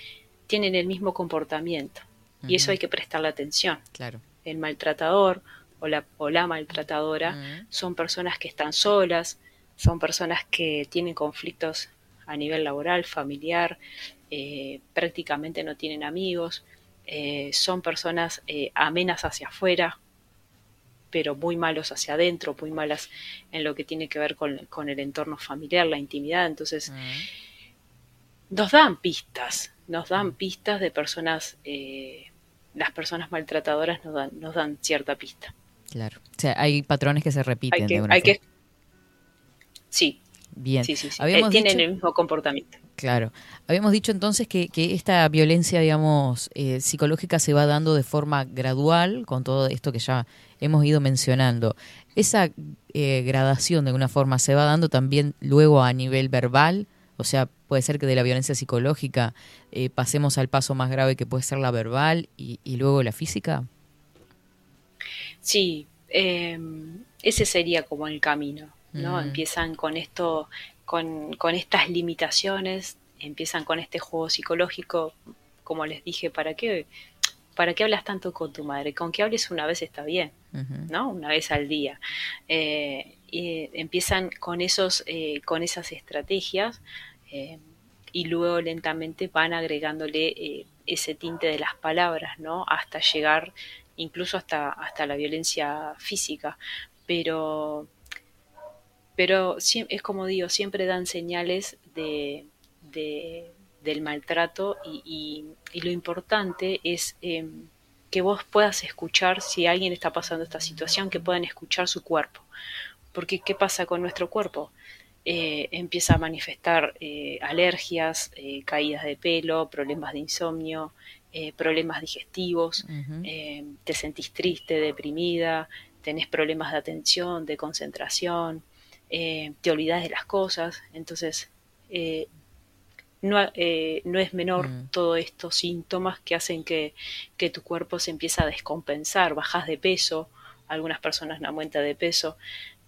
tienen el mismo comportamiento. Y eso hay que prestarle atención. Claro. El maltratador o la, o la maltratadora son personas que están solas, son personas que tienen conflictos a nivel laboral, familiar, eh, prácticamente no tienen amigos, eh, son personas eh, amenas hacia afuera, pero muy malos hacia adentro, muy malas en lo que tiene que ver con, con el entorno familiar, la intimidad. Entonces, Ujú. nos dan pistas, nos dan pistas de personas, las personas maltratadoras nos dan, nos dan cierta pista. Claro. O sea, hay patrones que se repiten Hay que, de una hay que, sí, Bien. sí, sí, sí. Habíamos Eh, tienen dicho- el mismo comportamiento. Claro. Habíamos dicho entonces que, que esta violencia, digamos, eh, psicológica se va dando de forma gradual, con todo esto que ya hemos ido mencionando. Esa eh, gradación de alguna forma se va dando también luego a nivel verbal, o sea, puede ser que de la violencia psicológica pasemos al paso más grave que puede ser la verbal y, y luego la física. Sí, eh, ese sería como el camino, ¿no? Mm. Empiezan con esto, con, con estas limitaciones, empiezan con este juego psicológico, como les dije, ¿para qué, para qué hablas tanto con tu madre? Con que hables una vez está bien. ¿no? Una vez al día. Eh, y empiezan con esos, eh, con esas estrategias eh, y luego lentamente van agregándole ese tinte de las palabras, ¿no? Hasta llegar incluso hasta, hasta la violencia física. Pero, pero es como digo, siempre dan señales de, de- del maltrato y, y- y lo importante es eh, que vos puedas escuchar si alguien está pasando esta situación, que puedan escuchar su cuerpo. Porque ¿qué pasa con nuestro cuerpo? Eh, empieza a manifestar eh, alergias, eh, caídas de pelo, problemas de insomnio, problemas digestivos, te sentís triste, deprimida, tenés problemas de atención, de concentración, eh, te olvidas de las cosas. Entonces, eh, no, eh, no es menor Mm. todos estos síntomas que hacen que, que tu cuerpo se empieza a descompensar, bajas de peso, algunas personas no aumentan de peso,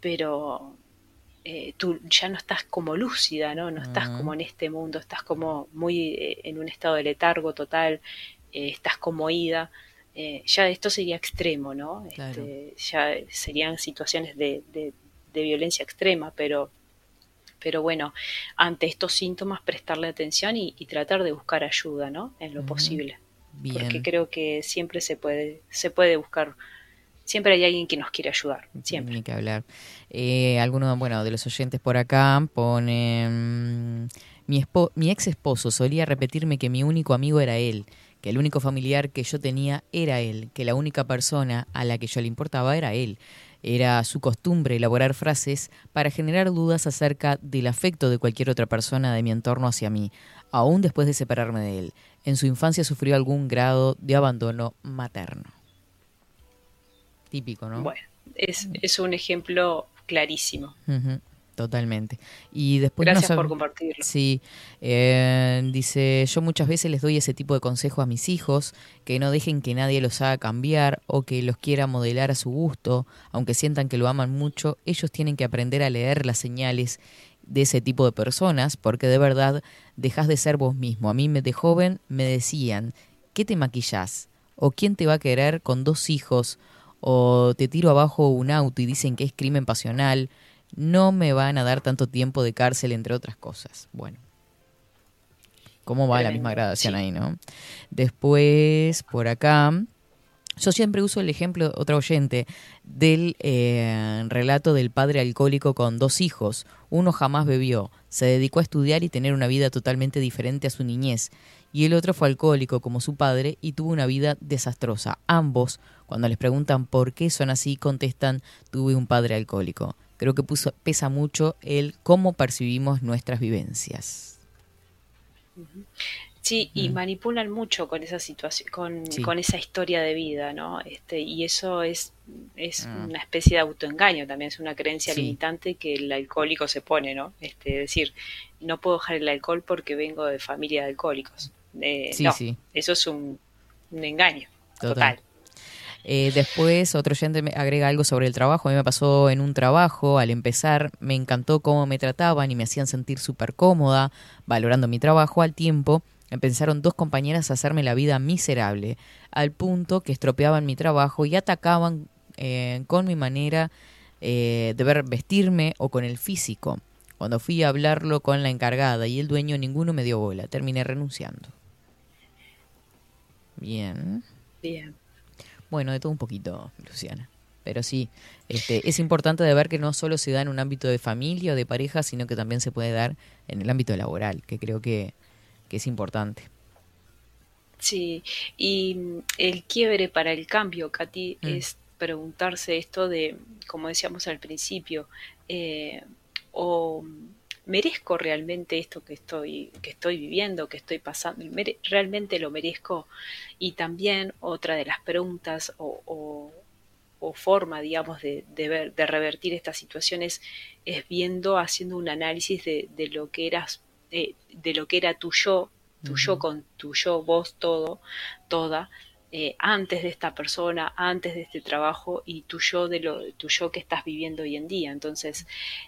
pero tú ya no estás como lúcida, ¿no? No estás como en este mundo, estás como muy en un estado de letargo total, estás como ida. Eh, ya esto sería extremo, ¿no? Claro. Este, ya serían situaciones de, de- de violencia extrema, pero, pero bueno, ante estos síntomas prestarle atención y, y tratar de buscar ayuda, ¿no? En lo posible. Bien. Porque creo que siempre se puede, se puede buscar, siempre hay alguien que nos quiere ayudar, siempre. Ni que hablar. Eh, alguno, bueno, de los oyentes por acá ponen... Mi, espo- mi ex esposo solía repetirme que mi único amigo era él, que el único familiar que yo tenía era él, que la única persona a la que yo le importaba era él. Era su costumbre elaborar frases para generar dudas acerca del afecto de cualquier otra persona de mi entorno hacia mí, aún después de separarme de él. En su infancia sufrió algún grado de abandono materno. Típico, ¿no? Bueno, es, es un ejemplo clarísimo. Totalmente. Y después Gracias por compartirlo. Sí, eh, dice, yo muchas veces les doy ese tipo de consejo a mis hijos, que no dejen que nadie los haga cambiar o que los quiera modelar a su gusto, aunque sientan que lo aman mucho, ellos tienen que aprender a leer las señales de ese tipo de personas, porque de verdad dejas de ser vos mismo. A mí me- de joven me decían, ¿qué te maquillás? ¿O quién te va a querer con dos hijos? ¿O te tiro abajo un auto y dicen que es crimen pasional? No me van a dar tanto tiempo de cárcel, entre otras cosas. Bueno. ¿Cómo va la misma gradación sí. ahí, no? Después, por acá, yo siempre uso el ejemplo, otro oyente, del eh, relato del padre alcohólico con dos hijos. Uno jamás bebió, se dedicó a estudiar y tener una vida totalmente diferente a su niñez. Y el otro fue alcohólico como su padre y tuvo una vida desastrosa. Ambos, cuando les preguntan por qué son así, contestan, tuve un padre alcohólico. Creo que puso- pesa mucho el cómo percibimos nuestras vivencias. Sí, y Mm. manipulan mucho con esa situación, con, Sí. con esa historia de vida, ¿no? Este, y eso es, es Ah. una especie de autoengaño también, es una creencia Sí. limitante que el alcohólico se pone, ¿no? Este, es decir, no puedo dejar el alcohol porque vengo de familia de alcohólicos. Eh, Sí, no, sí. eso es un, un engaño Total. total. Eh, después otro oyente me agrega algo sobre el trabajo. A mí me pasó en un trabajo, al empezar me encantó cómo me trataban y me hacían sentir súper cómoda, valorando mi trabajo. Al tiempo empezaron dos compañeras a hacerme la vida miserable, al punto que estropeaban mi trabajo y atacaban eh, con mi manera eh, de ver vestirme o con el físico. Cuando fui a hablarlo con la encargada y el dueño, ninguno me dio bola. Terminé renunciando. Bien. Bien. Bueno, de todo un poquito, Luciana. Pero sí, este, es importante de ver que no solo se da en un ámbito de familia o de pareja, sino que también se puede dar en el ámbito laboral, que creo que que es importante. Sí, y el quiebre para el cambio, Katy, Mm. es preguntarse esto de, como decíamos al principio, eh, o merezco realmente esto que estoy, que estoy viviendo, que estoy pasando, realmente lo merezco. Y también otra de las preguntas o, o- o forma, digamos, de, de ver, de revertir estas situaciones es viendo, haciendo un análisis de, de lo que eras, de lo que era tu yo, tu yo con tu yo, vos, todo, toda, eh, antes de esta persona, antes de este trabajo y tu yo de lo, tu yo que estás viviendo hoy en día. Entonces,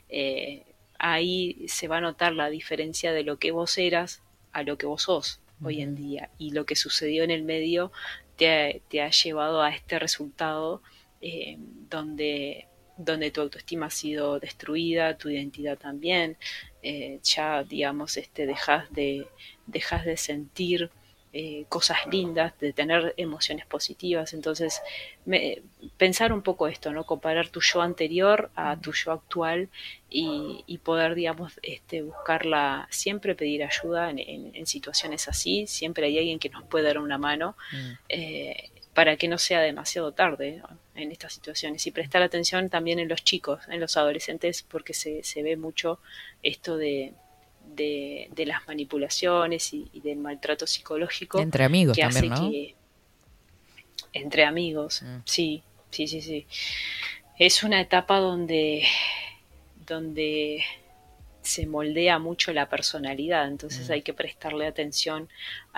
eh, ahí se va a notar la diferencia de lo que vos eras a lo que vos sos hoy en día. Y lo que sucedió en el medio te ha, te ha llevado a este resultado eh, donde, donde tu autoestima ha sido destruida, tu identidad también. eh, ya, digamos, este, dejas de, dejas de sentir eh, cosas lindas, de tener emociones positivas. Entonces, me- pensar un poco esto, ¿no? Comparar tu yo anterior a tu yo actual y, y poder, digamos, este, buscarla, siempre pedir ayuda en, en- en situaciones así, siempre hay alguien que nos puede dar una mano eh, para que no sea demasiado tarde ¿no? en estas situaciones y prestar atención también en los chicos, en los adolescentes, porque se, se ve mucho esto de, de, de las manipulaciones y, y del maltrato psicológico. Entre amigos que también, hace ¿no? que- entre amigos, sí, sí, sí, sí. Es una etapa donde, donde se moldea mucho la personalidad, entonces hay que prestarle atención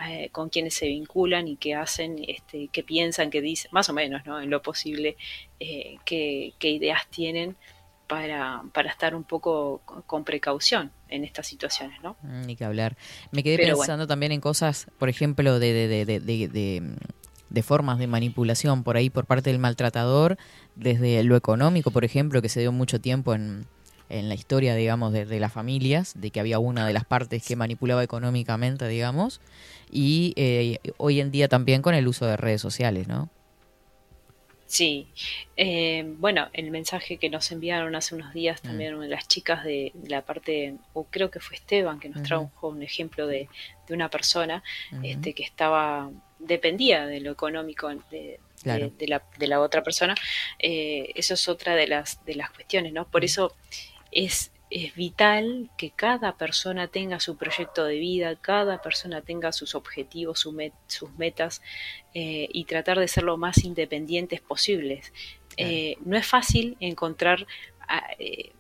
eh, con quienes se vinculan y qué hacen, este, qué piensan, qué dicen, más o menos, ¿no? En lo posible, eh, qué, qué ideas tienen para, para estar un poco con- con precaución en estas situaciones, ¿no? Mm, Ni que hablar. Me quedé Pero pensando también en cosas, por ejemplo, de, de, de, de, de- de, de formas de manipulación por ahí por parte del maltratador, desde lo económico, por ejemplo, que se dio mucho tiempo en, en la historia, digamos, de, de las familias, de que había una de las partes que manipulaba económicamente, digamos, y eh, hoy en día también con el uso de redes sociales, ¿no? Sí, Eh, bueno, el mensaje que nos enviaron hace unos días Mm. también de las chicas de, de la parte, o creo que fue Esteban, que nos trajo un ejemplo de, de una persona este, que estaba, dependía de lo económico de, de- Claro. de la, de la otra persona. Eh, eso es otra de las, de las cuestiones, ¿no? Mm. Por eso es, es vital que cada persona tenga su proyecto de vida, cada persona tenga sus objetivos, su met- sus metas eh, y tratar de ser lo más independientes posibles. Eh, no es fácil encontrar, ah, eh,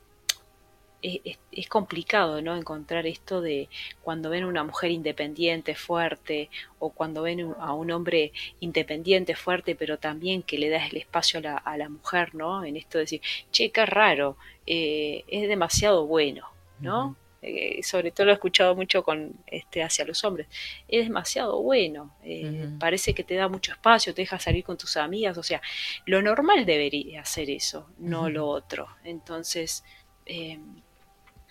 es, complicado, ¿no? Encontrar esto de cuando ven una mujer independiente, fuerte, o cuando ven a un hombre independiente, fuerte, pero también que le da el espacio a la, a la mujer, ¿no? En esto de decir, che, qué raro, eh, es demasiado bueno, ¿no? Eh, sobre todo lo he escuchado mucho con este hacia los hombres. Es demasiado bueno, eh, parece que te da mucho espacio, te deja salir con tus amigas, o sea, lo normal debería ser eso, no lo otro. Entonces, eh,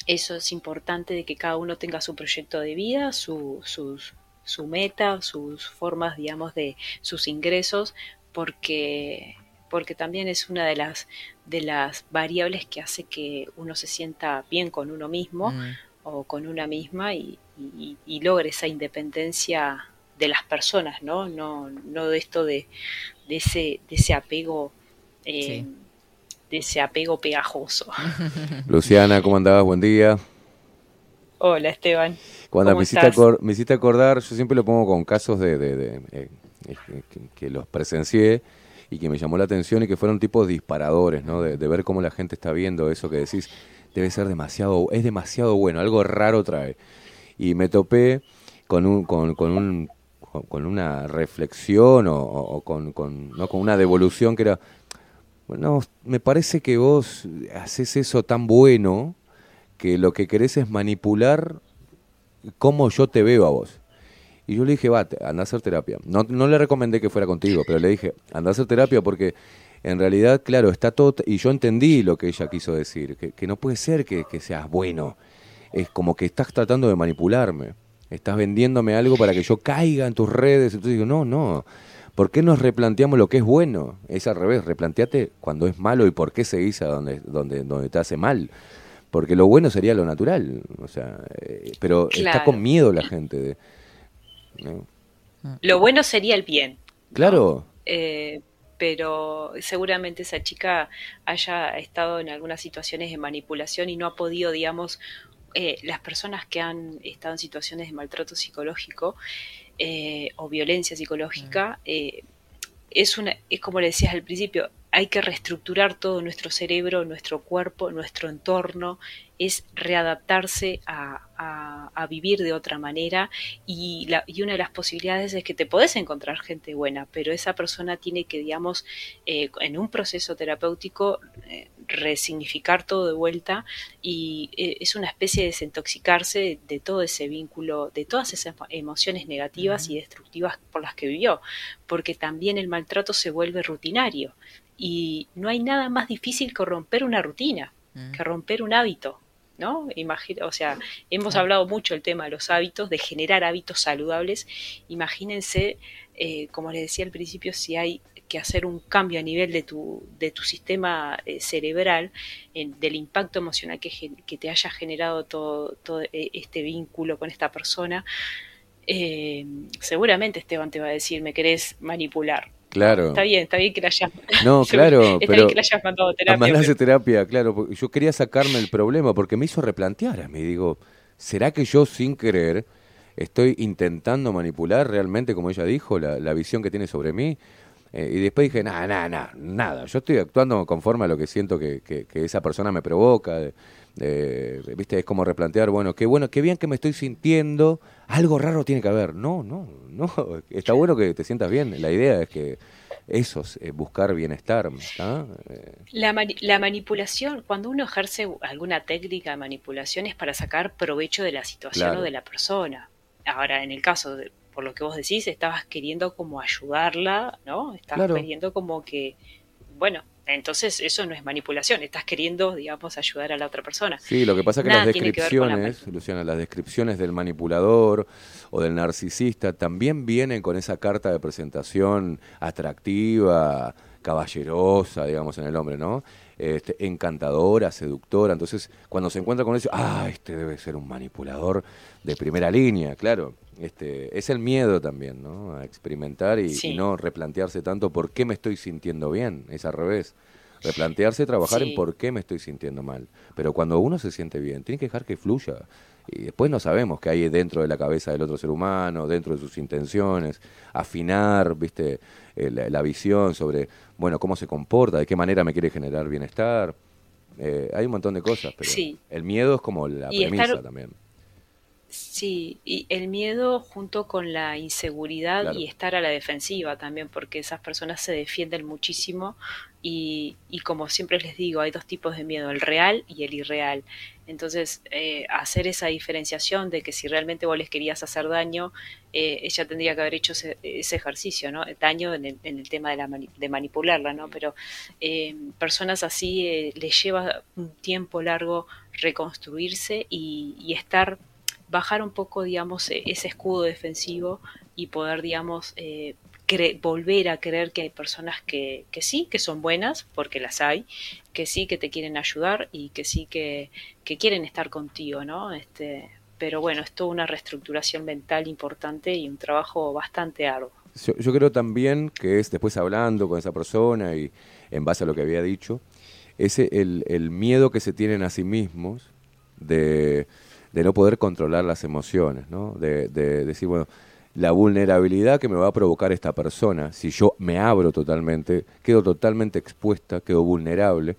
eso es importante de que cada uno tenga su proyecto de vida, su, sus, su meta, sus formas, digamos, de sus ingresos, porque, porque también es una de las, de las variables que hace que uno se sienta bien con uno mismo Mm. o con una misma y, y- y logre esa independencia de las personas, ¿no? No, no de esto de, de ese, de ese apego, eh, de ese apego pegajoso. Luciana, ¿cómo andabas? Buen día. Hola Esteban. Cuando ¿Cómo me hiciste, me hiciste acordar, yo siempre lo pongo con casos de, de- de, eh, eh, que, que los presencié y que me llamó la atención y que fueron tipos disparadores, ¿no? De, de ver cómo la gente está viendo eso que decís, debe ser demasiado, es demasiado bueno, algo raro trae. Y me topé con un, con, con un con- con una reflexión o, o- o con, con, ¿no? con una devolución que era, bueno, me parece que vos haces eso tan bueno que lo que querés es manipular cómo yo te veo a vos. Y yo le dije, va, anda a hacer terapia. No, no le recomendé que fuera contigo, pero le dije, anda a hacer terapia porque en realidad, claro, está todo... Y yo entendí lo que ella quiso decir, que, que no puede ser que, que seas bueno. Es como que estás tratando de manipularme. Estás vendiéndome algo para que yo caiga en tus redes. Entonces digo, no, no. ¿Por qué nos replanteamos lo que es bueno? Es al revés, replanteate cuando es malo y por qué seguís a donde, donde, donde te hace mal. Porque lo bueno sería lo natural, o sea, eh, pero está con miedo la gente de, ¿no? Lo bueno sería el bien. Claro, eh, pero seguramente esa chica haya estado en algunas situaciones de manipulación y no ha podido, digamos, eh, las personas que han estado en situaciones de maltrato psicológico eh, o violencia psicológica, eh, es, una, es como le decías al principio, hay que reestructurar todo nuestro cerebro, nuestro cuerpo, nuestro entorno, es readaptarse a, a- a vivir de otra manera y, la- y una de las posibilidades es que te podés encontrar gente buena, pero esa persona tiene que, digamos, eh, en un proceso terapéutico resignificar todo de vuelta y eh, es una especie de desintoxicarse de todo ese vínculo, de todas esas emociones negativas y destructivas por las que vivió, porque también el maltrato se vuelve rutinario y no hay nada más difícil que romper una rutina, que romper un hábito. ¿No? Imagina, o sea, hemos hablado mucho del tema de los hábitos, de generar hábitos saludables. Imagínense, eh, como les decía al principio, si hay que hacer un cambio a nivel de tu, de tu sistema eh, cerebral, en- del impacto emocional que, te haya generado todo, todo eh, este vínculo con esta persona, eh, seguramente Esteban te va a decir, me querés manipular. claro. Está bien, está bien que la hayas No, claro, está pero bien que la hayas mandado terapia. mandarse pero- terapia, claro. Yo quería sacarme el problema porque me hizo replantear a mí. Digo, ¿será que yo sin querer estoy intentando manipular realmente, como ella dijo, la, la visión que tiene sobre mí? Eh, y después dije, nada, nada, nada, nada. Yo estoy actuando conforme a lo que siento que, que- que esa persona me provoca. de- de- ¿Viste? Es como replantear, bueno, qué bueno, qué bien que me estoy sintiendo. Algo raro tiene que haber. No, no, no. Está bueno que te sientas bien. La idea es que eso es eh, buscar bienestar. Eh, La, mani- la manipulación, cuando uno ejerce alguna técnica de manipulación es para sacar provecho de la situación Claro. o de la persona. Ahora, en el caso, de, por lo que vos decís, estabas queriendo como ayudarla, ¿no? Estabas Claro. queriendo como que, bueno, entonces eso no es manipulación, estás queriendo, digamos, ayudar a la otra persona. Sí, lo que pasa es que Nada las que la descripciones, Luciana, las descripciones del manipulador o del narcisista también vienen con esa carta de presentación atractiva, caballerosa, digamos, en el hombre, ¿no? Este, encantadora, seductora. Entonces, cuando se encuentra con eso, ah, este debe ser un manipulador de primera línea, claro. Este, es el miedo también, ¿no? A experimentar y, Sí. y no replantearse tanto por qué me estoy sintiendo bien, es al revés. Replantearse, trabajar en por qué me estoy sintiendo mal. Pero cuando uno se siente bien, tiene que dejar que fluya. Y después no sabemos qué hay dentro de la cabeza del otro ser humano, dentro de sus intenciones, afinar, viste, Eh, la, la visión sobre, bueno, cómo se comporta, de qué manera me quiere generar bienestar. Eh, hay un montón de cosas, pero Sí. el miedo es como la Y premisa estar- también. Sí, y el miedo junto con la inseguridad Claro. y estar a la defensiva también, porque esas personas se defienden muchísimo y, y como siempre les digo, hay dos tipos de miedo, el real y el irreal. Entonces, eh, hacer esa diferenciación de que si realmente vos les querías hacer daño, eh, ella tendría que haber hecho ese, ese ejercicio, ¿no? Daño en el, en el tema de, la mani- de manipularla, ¿no? Pero eh, personas así eh, les lleva un tiempo largo reconstruirse y, y estar bajar un poco, digamos, eh, ese escudo defensivo y poder, digamos, eh, volver a creer que hay personas que, sí, que son buenas, porque las hay, que sí, que te quieren ayudar y que sí, que, quieren estar contigo, ¿no? Este, pero bueno, es toda una reestructuración mental importante y un trabajo bastante arduo. Yo, creo también que es después hablando con esa persona y en base a lo que había dicho, ese el, el miedo que se tienen a sí mismos de, de no poder controlar las emociones, ¿no? De, de decir, bueno, la vulnerabilidad que me va a provocar esta persona, si yo me abro totalmente, quedo totalmente expuesta, quedo vulnerable,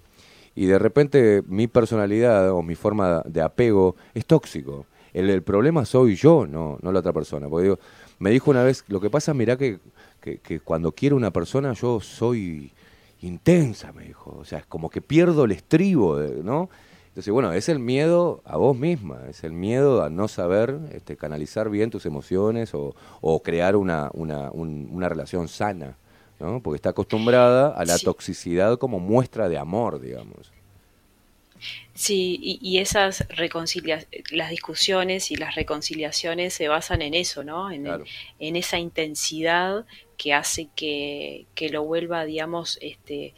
y de repente mi personalidad o mi forma de apego es tóxico. El, problema soy yo, no, no la otra persona. Porque digo, me dijo una vez, lo que pasa, mirá que, que, que cuando quiero una persona yo soy intensa, me dijo. O sea, es como que pierdo el estribo, ¿no? Entonces, bueno, es el miedo a vos misma, es el miedo a no saber este, canalizar bien tus emociones o, o crear una, una, un- una relación sana, ¿no? Porque está acostumbrada a la Sí. toxicidad como muestra de amor, digamos. Sí, y, y esas reconcilia las discusiones y las reconciliaciones se basan en eso, ¿no? En, Claro. en esa intensidad que hace que, que lo vuelva, digamos, este,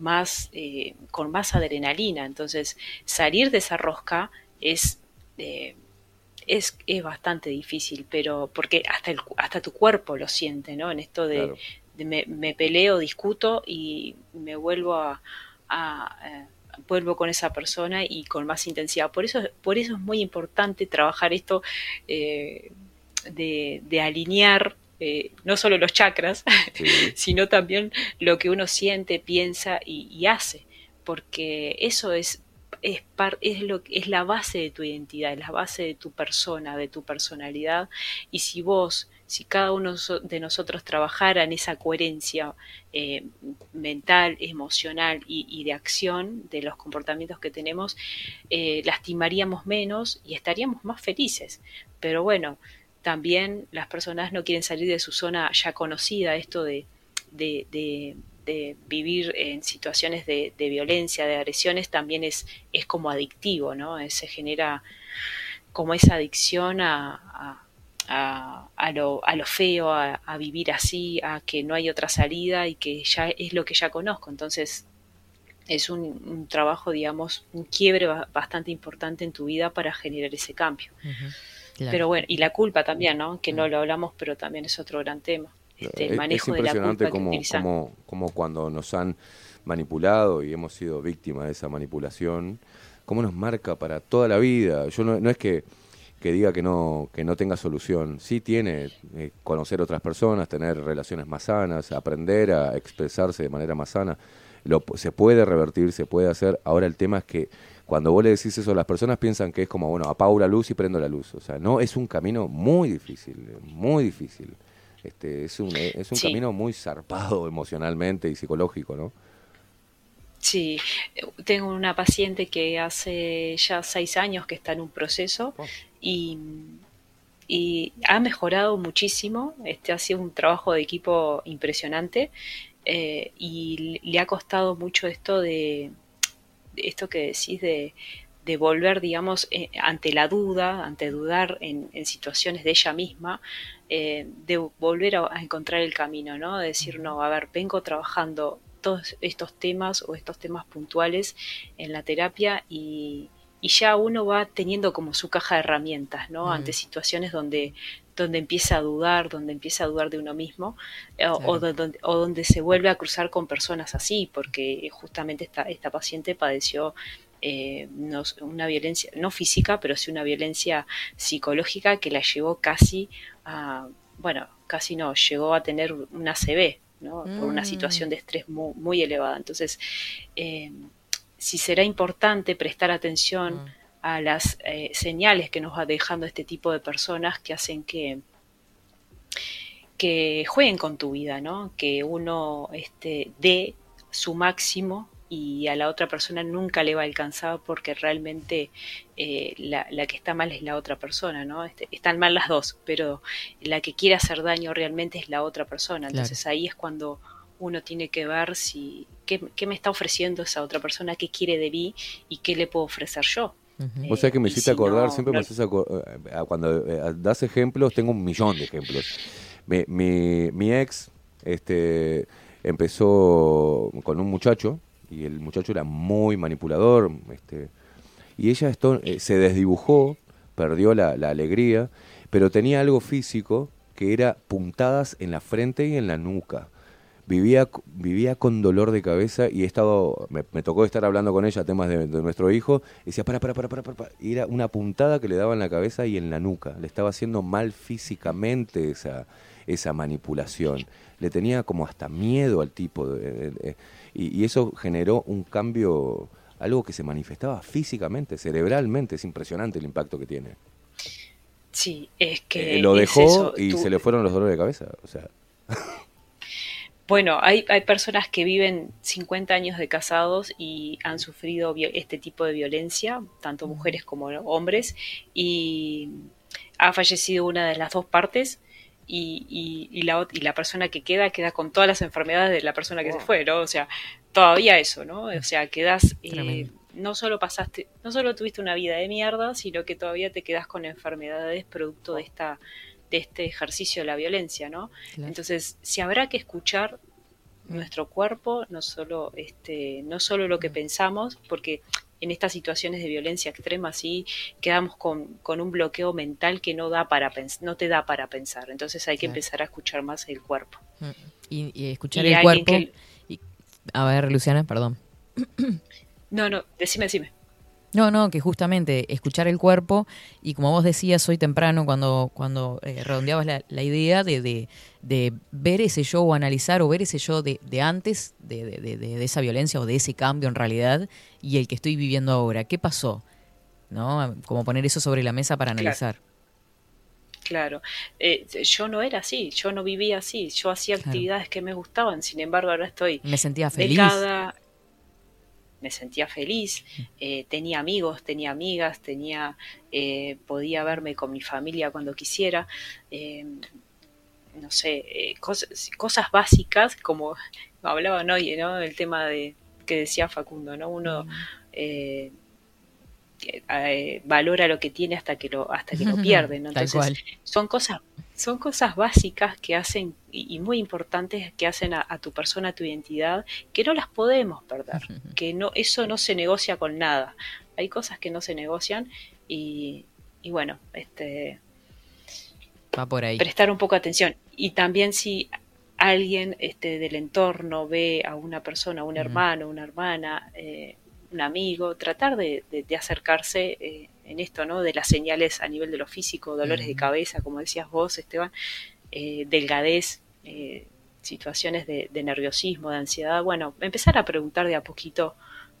más, eh, con más adrenalina. Entonces, salir de esa rosca es, eh, es, es bastante difícil, pero porque hasta, el, hasta tu cuerpo lo siente, ¿no? En esto de, Claro. de me, me peleo, discuto y me vuelvo a, a, eh, vuelvo con esa persona y con más intensidad. Por eso, por eso es muy importante trabajar esto eh, de, de alinear eh, no solo los chakras, Sí. sino también lo que uno siente, piensa y, y hace, porque eso es es, par- es, lo, es la base de tu identidad, es la base de tu persona, de tu personalidad. Y si vos, si cada uno de nosotros trabajara en esa coherencia eh, mental, emocional y, y de acción de los comportamientos que tenemos, eh, lastimaríamos menos y estaríamos más felices. Pero bueno, también las personas no quieren salir de su zona ya conocida, esto de, de, vivir en situaciones de, violencia, de agresiones, también es, es como adictivo, ¿no? Eh, Se genera como esa adicción a, a- a- lo, a lo feo, a, vivir así, a que no hay otra salida y que ya es lo que ya conozco. Entonces, es un, trabajo, digamos, un quiebre ba- bastante importante en tu vida para generar ese cambio. Claro. Pero bueno, y la culpa también, ¿no? Que no lo hablamos, pero también es otro gran tema. Este, el Es- manejo es de la impresionante culpa como, como, como cuando nos han manipulado y hemos sido víctimas de esa manipulación, cómo nos marca para toda la vida. Yo no, no es que, que diga que no, que no tenga solución, sí tiene eh, conocer otras personas, tener relaciones más sanas, aprender a expresarse de manera más sana. Lo, se puede revertir, se puede hacer. Ahora el tema es que cuando vos le decís eso, las personas piensan que es como, bueno, apago la luz y prendo la luz. O sea, no, es un camino muy difícil, muy difícil. Este, es un, es un Sí. camino muy zarpado emocionalmente y psicológico, ¿no? Sí, eh, tengo una paciente que hace ya seis años que está en un proceso Oh. y, y ha mejorado muchísimo. Este ha sido un trabajo de equipo impresionante eh, y le ha costado mucho esto de esto que decís de, de volver, digamos, eh, ante la duda, ante dudar en, en situaciones de ella misma, eh, de volver a, a encontrar el camino, ¿no? De decir, no, a ver, vengo trabajando todos estos temas o estos temas puntuales en la terapia y, y ya uno va teniendo como su caja de herramientas, ¿no? Ante situaciones donde, donde empieza a dudar, donde empieza a dudar de uno mismo, eh, o, Claro. o do- donde, o donde se vuelve a cruzar con personas así, porque justamente esta, esta paciente padeció eh, no- una violencia, no física, pero sí una violencia psicológica que la llevó casi a, bueno, casi no, llegó a tener una ACV, ¿no? Por una Mm. situación de estrés muy, muy elevada. Entonces, eh, si será importante prestar atención Mm. A las eh, señales que nos va dejando este tipo de personas que hacen que que jueguen con tu vida, ¿no? Que uno este, dé su máximo y a la otra persona nunca le va a alcanzar porque realmente eh, la, la que está mal es la otra persona, ¿no? Este, están mal las dos, pero la que quiere hacer daño realmente es la otra persona. Claro. Entonces ahí es cuando uno tiene que ver si qué, qué me está ofreciendo esa otra persona, qué quiere de mí y qué le puedo ofrecer yo. Vos sabés que me hiciste si acordar, no, siempre me haces acor- eh, a- cuando eh, das ejemplos, tengo un millón de ejemplos. Mi, mi, mi ex este, empezó con un muchacho y el muchacho era muy manipulador este, y ella esto, eh, se desdibujó, perdió la, la alegría, pero tenía algo físico que era puntadas en la frente y en la nuca vivía, vivía con dolor de cabeza y he estado, me, me tocó estar hablando con ella temas de, de nuestro hijo, y decía, para, para, para, para, para, para", y era una puntada que le daba en la cabeza y en la nuca, le estaba haciendo mal físicamente esa, esa manipulación, le tenía como hasta miedo al tipo, de- de- de- y, y eso generó un cambio, algo que se manifestaba físicamente, cerebralmente, es impresionante el impacto que tiene. Sí, es que Eh, lo es dejó eso, y tú- se le fueron los dolores de cabeza, o sea, Bueno, hay, hay personas que viven 50 años de casados y han sufrido este tipo de violencia, tanto mujeres como hombres, y ha fallecido una de las dos partes y, y- y la, y la persona que queda queda con todas las enfermedades de la persona que se fue, ¿no? O sea, todavía eso, ¿no? O sea, quedas... eh, no solo pasaste, no solo tuviste una vida de mierda, sino que todavía te quedas con enfermedades producto de esta de este ejercicio de la violencia, ¿no? Claro. Entonces, si habrá que escuchar nuestro cuerpo, no solo, este, no solo lo que pensamos, porque en estas situaciones de violencia extrema sí quedamos con, con un bloqueo mental que no da para no te da para pensar. Entonces hay que Claro. empezar a escuchar más el cuerpo. Mm. Y, y escuchar Y el cuerpo. que- y- a ver, Luciana, perdón. No, no, decime, decime. No, no, que justamente escuchar el cuerpo y como vos decías hoy temprano cuando, cuando eh, redondeabas la, la idea de, de, de ver ese yo o analizar o ver ese yo de, de antes de, de- de- de esa violencia o de ese cambio en realidad y el que estoy viviendo ahora. ¿Qué pasó? ¿No? Como poner eso sobre la mesa para analizar. Claro, Eh, yo no era así, yo no vivía así, yo hacía Claro. actividades que me gustaban, sin embargo ahora estoy Me sentía feliz. Me sentía feliz, eh, tenía amigos, tenía amigas, tenía, eh, podía verme con mi familia cuando quisiera, eh, no sé, cosas, cosas básicas como hablaban hoy, ¿no? El tema de que decía Facundo, ¿no? Uno eh, valora lo que tiene hasta que lo hasta que lo pierde, Entonces son cosas son cosas básicas que hacen y, y muy importantes que hacen a, a tu persona, a tu identidad, que no las podemos perder, que no eso no se negocia con nada. Hay cosas que no se negocian y, y bueno, este Va por ahí. prestar un poco de atención. Y también si alguien este, del entorno ve a una persona, un Ujú. hermano, una hermana, eh, un amigo, tratar de, de- de acercarse eh, en esto, ¿no? De las señales a nivel de lo físico, dolores de cabeza, como decías vos, Esteban, eh, delgadez, eh, situaciones de, de nerviosismo, de ansiedad. Bueno, empezar a preguntar de a poquito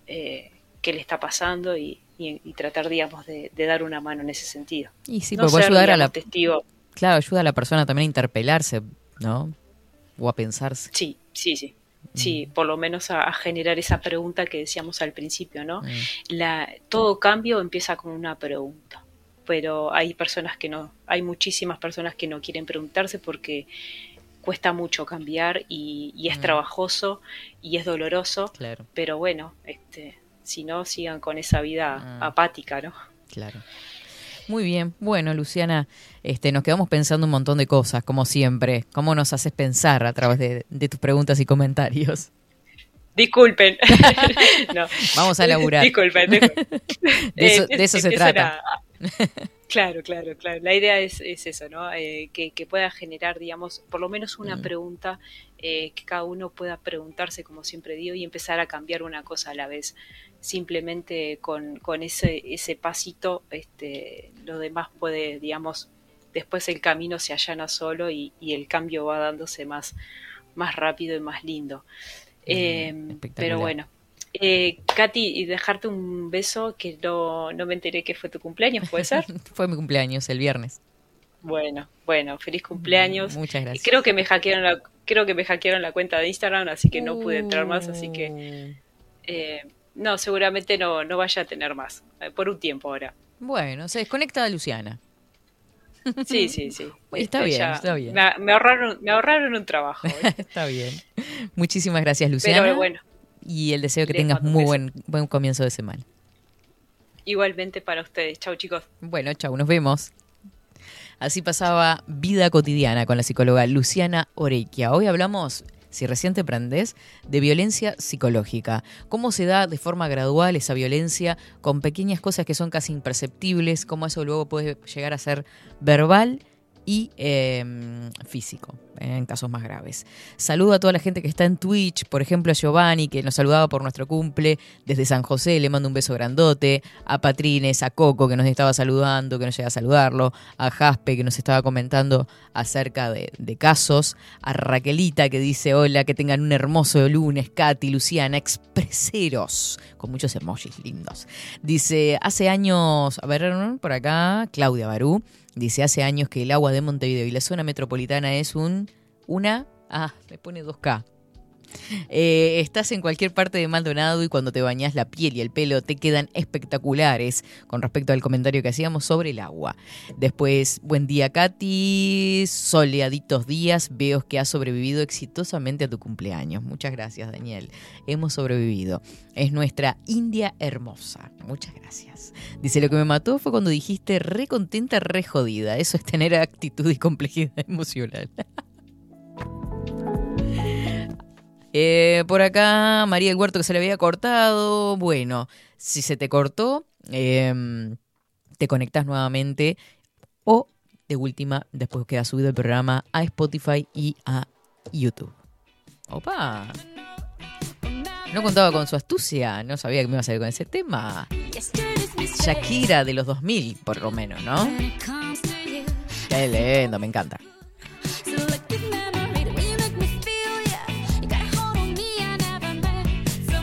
eh, qué le está pasando y, y- y tratar, digamos, de, de dar una mano en ese sentido. Y sí, No porque puede ser, ayudar a la, testigo claro, ayuda a la persona también a interpelarse, ¿no? O a pensarse. Sí, sí, sí. Sí, por lo menos a, a generar esa pregunta que decíamos al principio, ¿no? Mm. La, todo cambio empieza con una pregunta, pero hay personas que no, hay muchísimas personas que no quieren preguntarse porque cuesta mucho cambiar y, y es Mm. trabajoso y es doloroso, Claro, pero bueno, este, si no, sigan con esa vida Mm. apática, ¿no? claro. Muy bien. Bueno, Luciana, este, nos quedamos pensando un montón de cosas, como siempre. ¿Cómo nos haces pensar a través de, de tus preguntas y comentarios? Disculpen. No. Vamos a laburar. Disculpen. disculpen. De eso- de eso se trata. a- Claro, claro, claro. La idea es, es eso, ¿no? Eh, que, que pueda generar, digamos, por lo menos una Mm. pregunta, eh, que cada uno pueda preguntarse, como siempre digo, y empezar a cambiar una cosa a la vez. Simplemente con, con ese, ese pasito, este, lo demás puede, digamos, después el camino se allana solo y, y el cambio va dándose más, más rápido y más lindo. Eh, Mm, espectacular. pero bueno. Eh, Katy, y dejarte un beso que no, no me enteré que fue tu cumpleaños, ¿puede ser? Fue mi cumpleaños el viernes. Bueno, bueno, feliz cumpleaños. Muchas gracias. Creo que me hackearon la, creo que me hackearon la cuenta de Instagram, así que no pude entrar más, así que Uh. eh, no, seguramente no, no vaya a tener más, eh, por un tiempo ahora. Bueno, se desconecta Luciana. Sí, sí, sí. Está Este, bien, ya está bien. Me, me ahorraron, me ahorraron un trabajo. ¿eh? Está bien. Muchísimas gracias, Luciana. Pero bueno, Y el deseo que tengas muy buen, buen comienzo de semana. igualmente para ustedes. Chau, chicos. Bueno, chau, nos vemos. Así pasaba Vida Cotidiana con la psicóloga Luciana Orequia. Hoy hablamos, si recién te prendés, de violencia psicológica. Cómo se da de forma gradual esa violencia con pequeñas cosas que son casi imperceptibles, cómo eso luego puede llegar a ser verbal y eh, físico, eh, en casos más graves. Saludo a toda la gente que está en Twitch, por ejemplo a Giovanni, que nos saludaba por nuestro cumple desde San José, le mando un beso grandote, a Patrines, a Coco, que nos estaba saludando, que no llega a saludarlo, a Jaspe, que nos estaba comentando acerca de, de casos, a Raquelita, que dice, hola, que tengan un hermoso lunes, Katy, Luciana, expreseros, con muchos emojis lindos. Dice, hace años, a ver, por acá, Claudia Barú, dice, hace años que el agua de Montevideo y la zona metropolitana es un, una, ah, me pone 2K. Eh, estás en cualquier parte de Maldonado y cuando te bañas la piel y el pelo te quedan espectaculares con respecto al comentario que hacíamos sobre el agua. Después, buen día Katy, soleaditos días, veo que has sobrevivido exitosamente a tu cumpleaños. Muchas gracias Daniel, hemos sobrevivido. Es nuestra India hermosa. Muchas gracias. Dice, lo que me mató fue cuando dijiste re contenta, re jodida. Eso es tener actitud y complejidad emocional. Eh, por acá, María el Huerto que se le había cortado. Bueno, Si se te cortó, em, te conectas nuevamente o de última, después queda subido el programa a Spotify y a YouTube. Opa. No contaba con su astucia, no sabía que me iba a salir con ese tema. Shakira de los 2000, por lo menos, ¿no? Qué lindo, me encanta.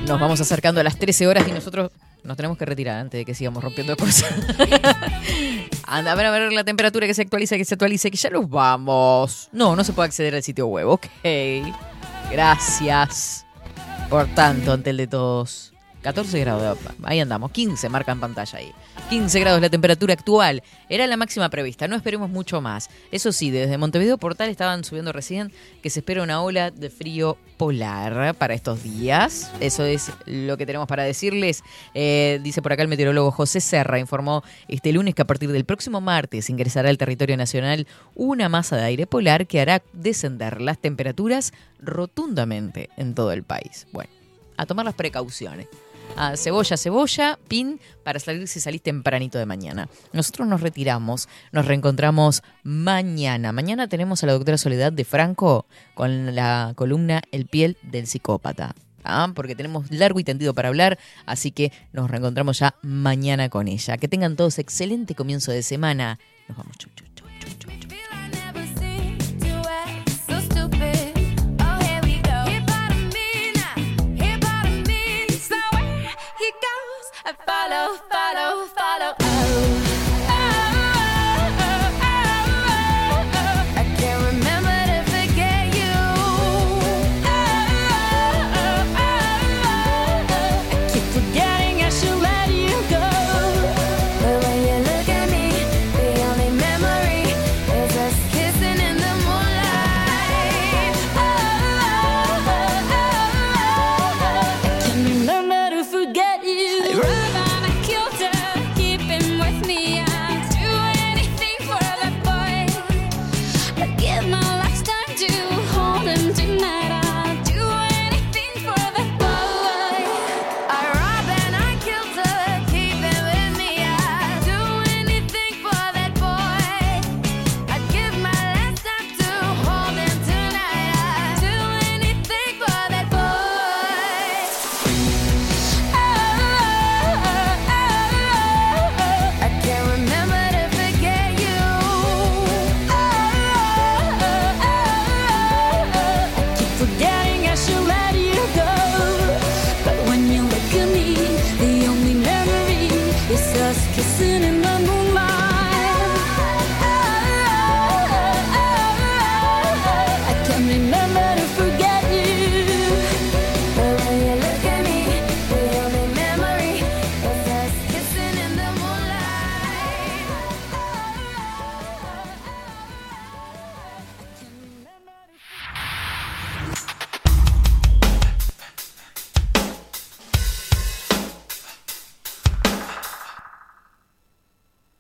Nos vamos acercando a las 13 horas y nosotros nos tenemos que retirar antes de que sigamos rompiendo cosas. Anda, a ver, a ver la temperatura que se actualiza, que se actualice, que ya nos vamos. No, no se puede acceder al sitio web, ok. Gracias por tanto ante el de todos. 14 grados, ahí andamos, 15 marca en pantalla ahí. 15 grados la temperatura actual, era la máxima prevista, no esperemos mucho más. Eso sí, desde Montevideo Portal estaban subiendo recién que se espera una ola de frío polar para estos días. Eso es lo que tenemos para decirles. Eh, dice por acá el meteorólogo José Serra, informó este lunes que a partir del próximo martes ingresará al territorio nacional una masa de aire polar que hará descender las temperaturas rotundamente en todo el país. Bueno, a tomar las precauciones a cebolla, cebolla, pin, para salir si salís tempranito de mañana. Nosotros nos retiramos, nos reencontramos mañana. Mañana tenemos a la doctora Soledad de Franco con la columna El piel del psicópata. ¿ah? Porque tenemos largo y tendido para hablar, así que nos reencontramos ya mañana con ella. Que tengan todos excelente comienzo de semana. Nos vamos, chuchu.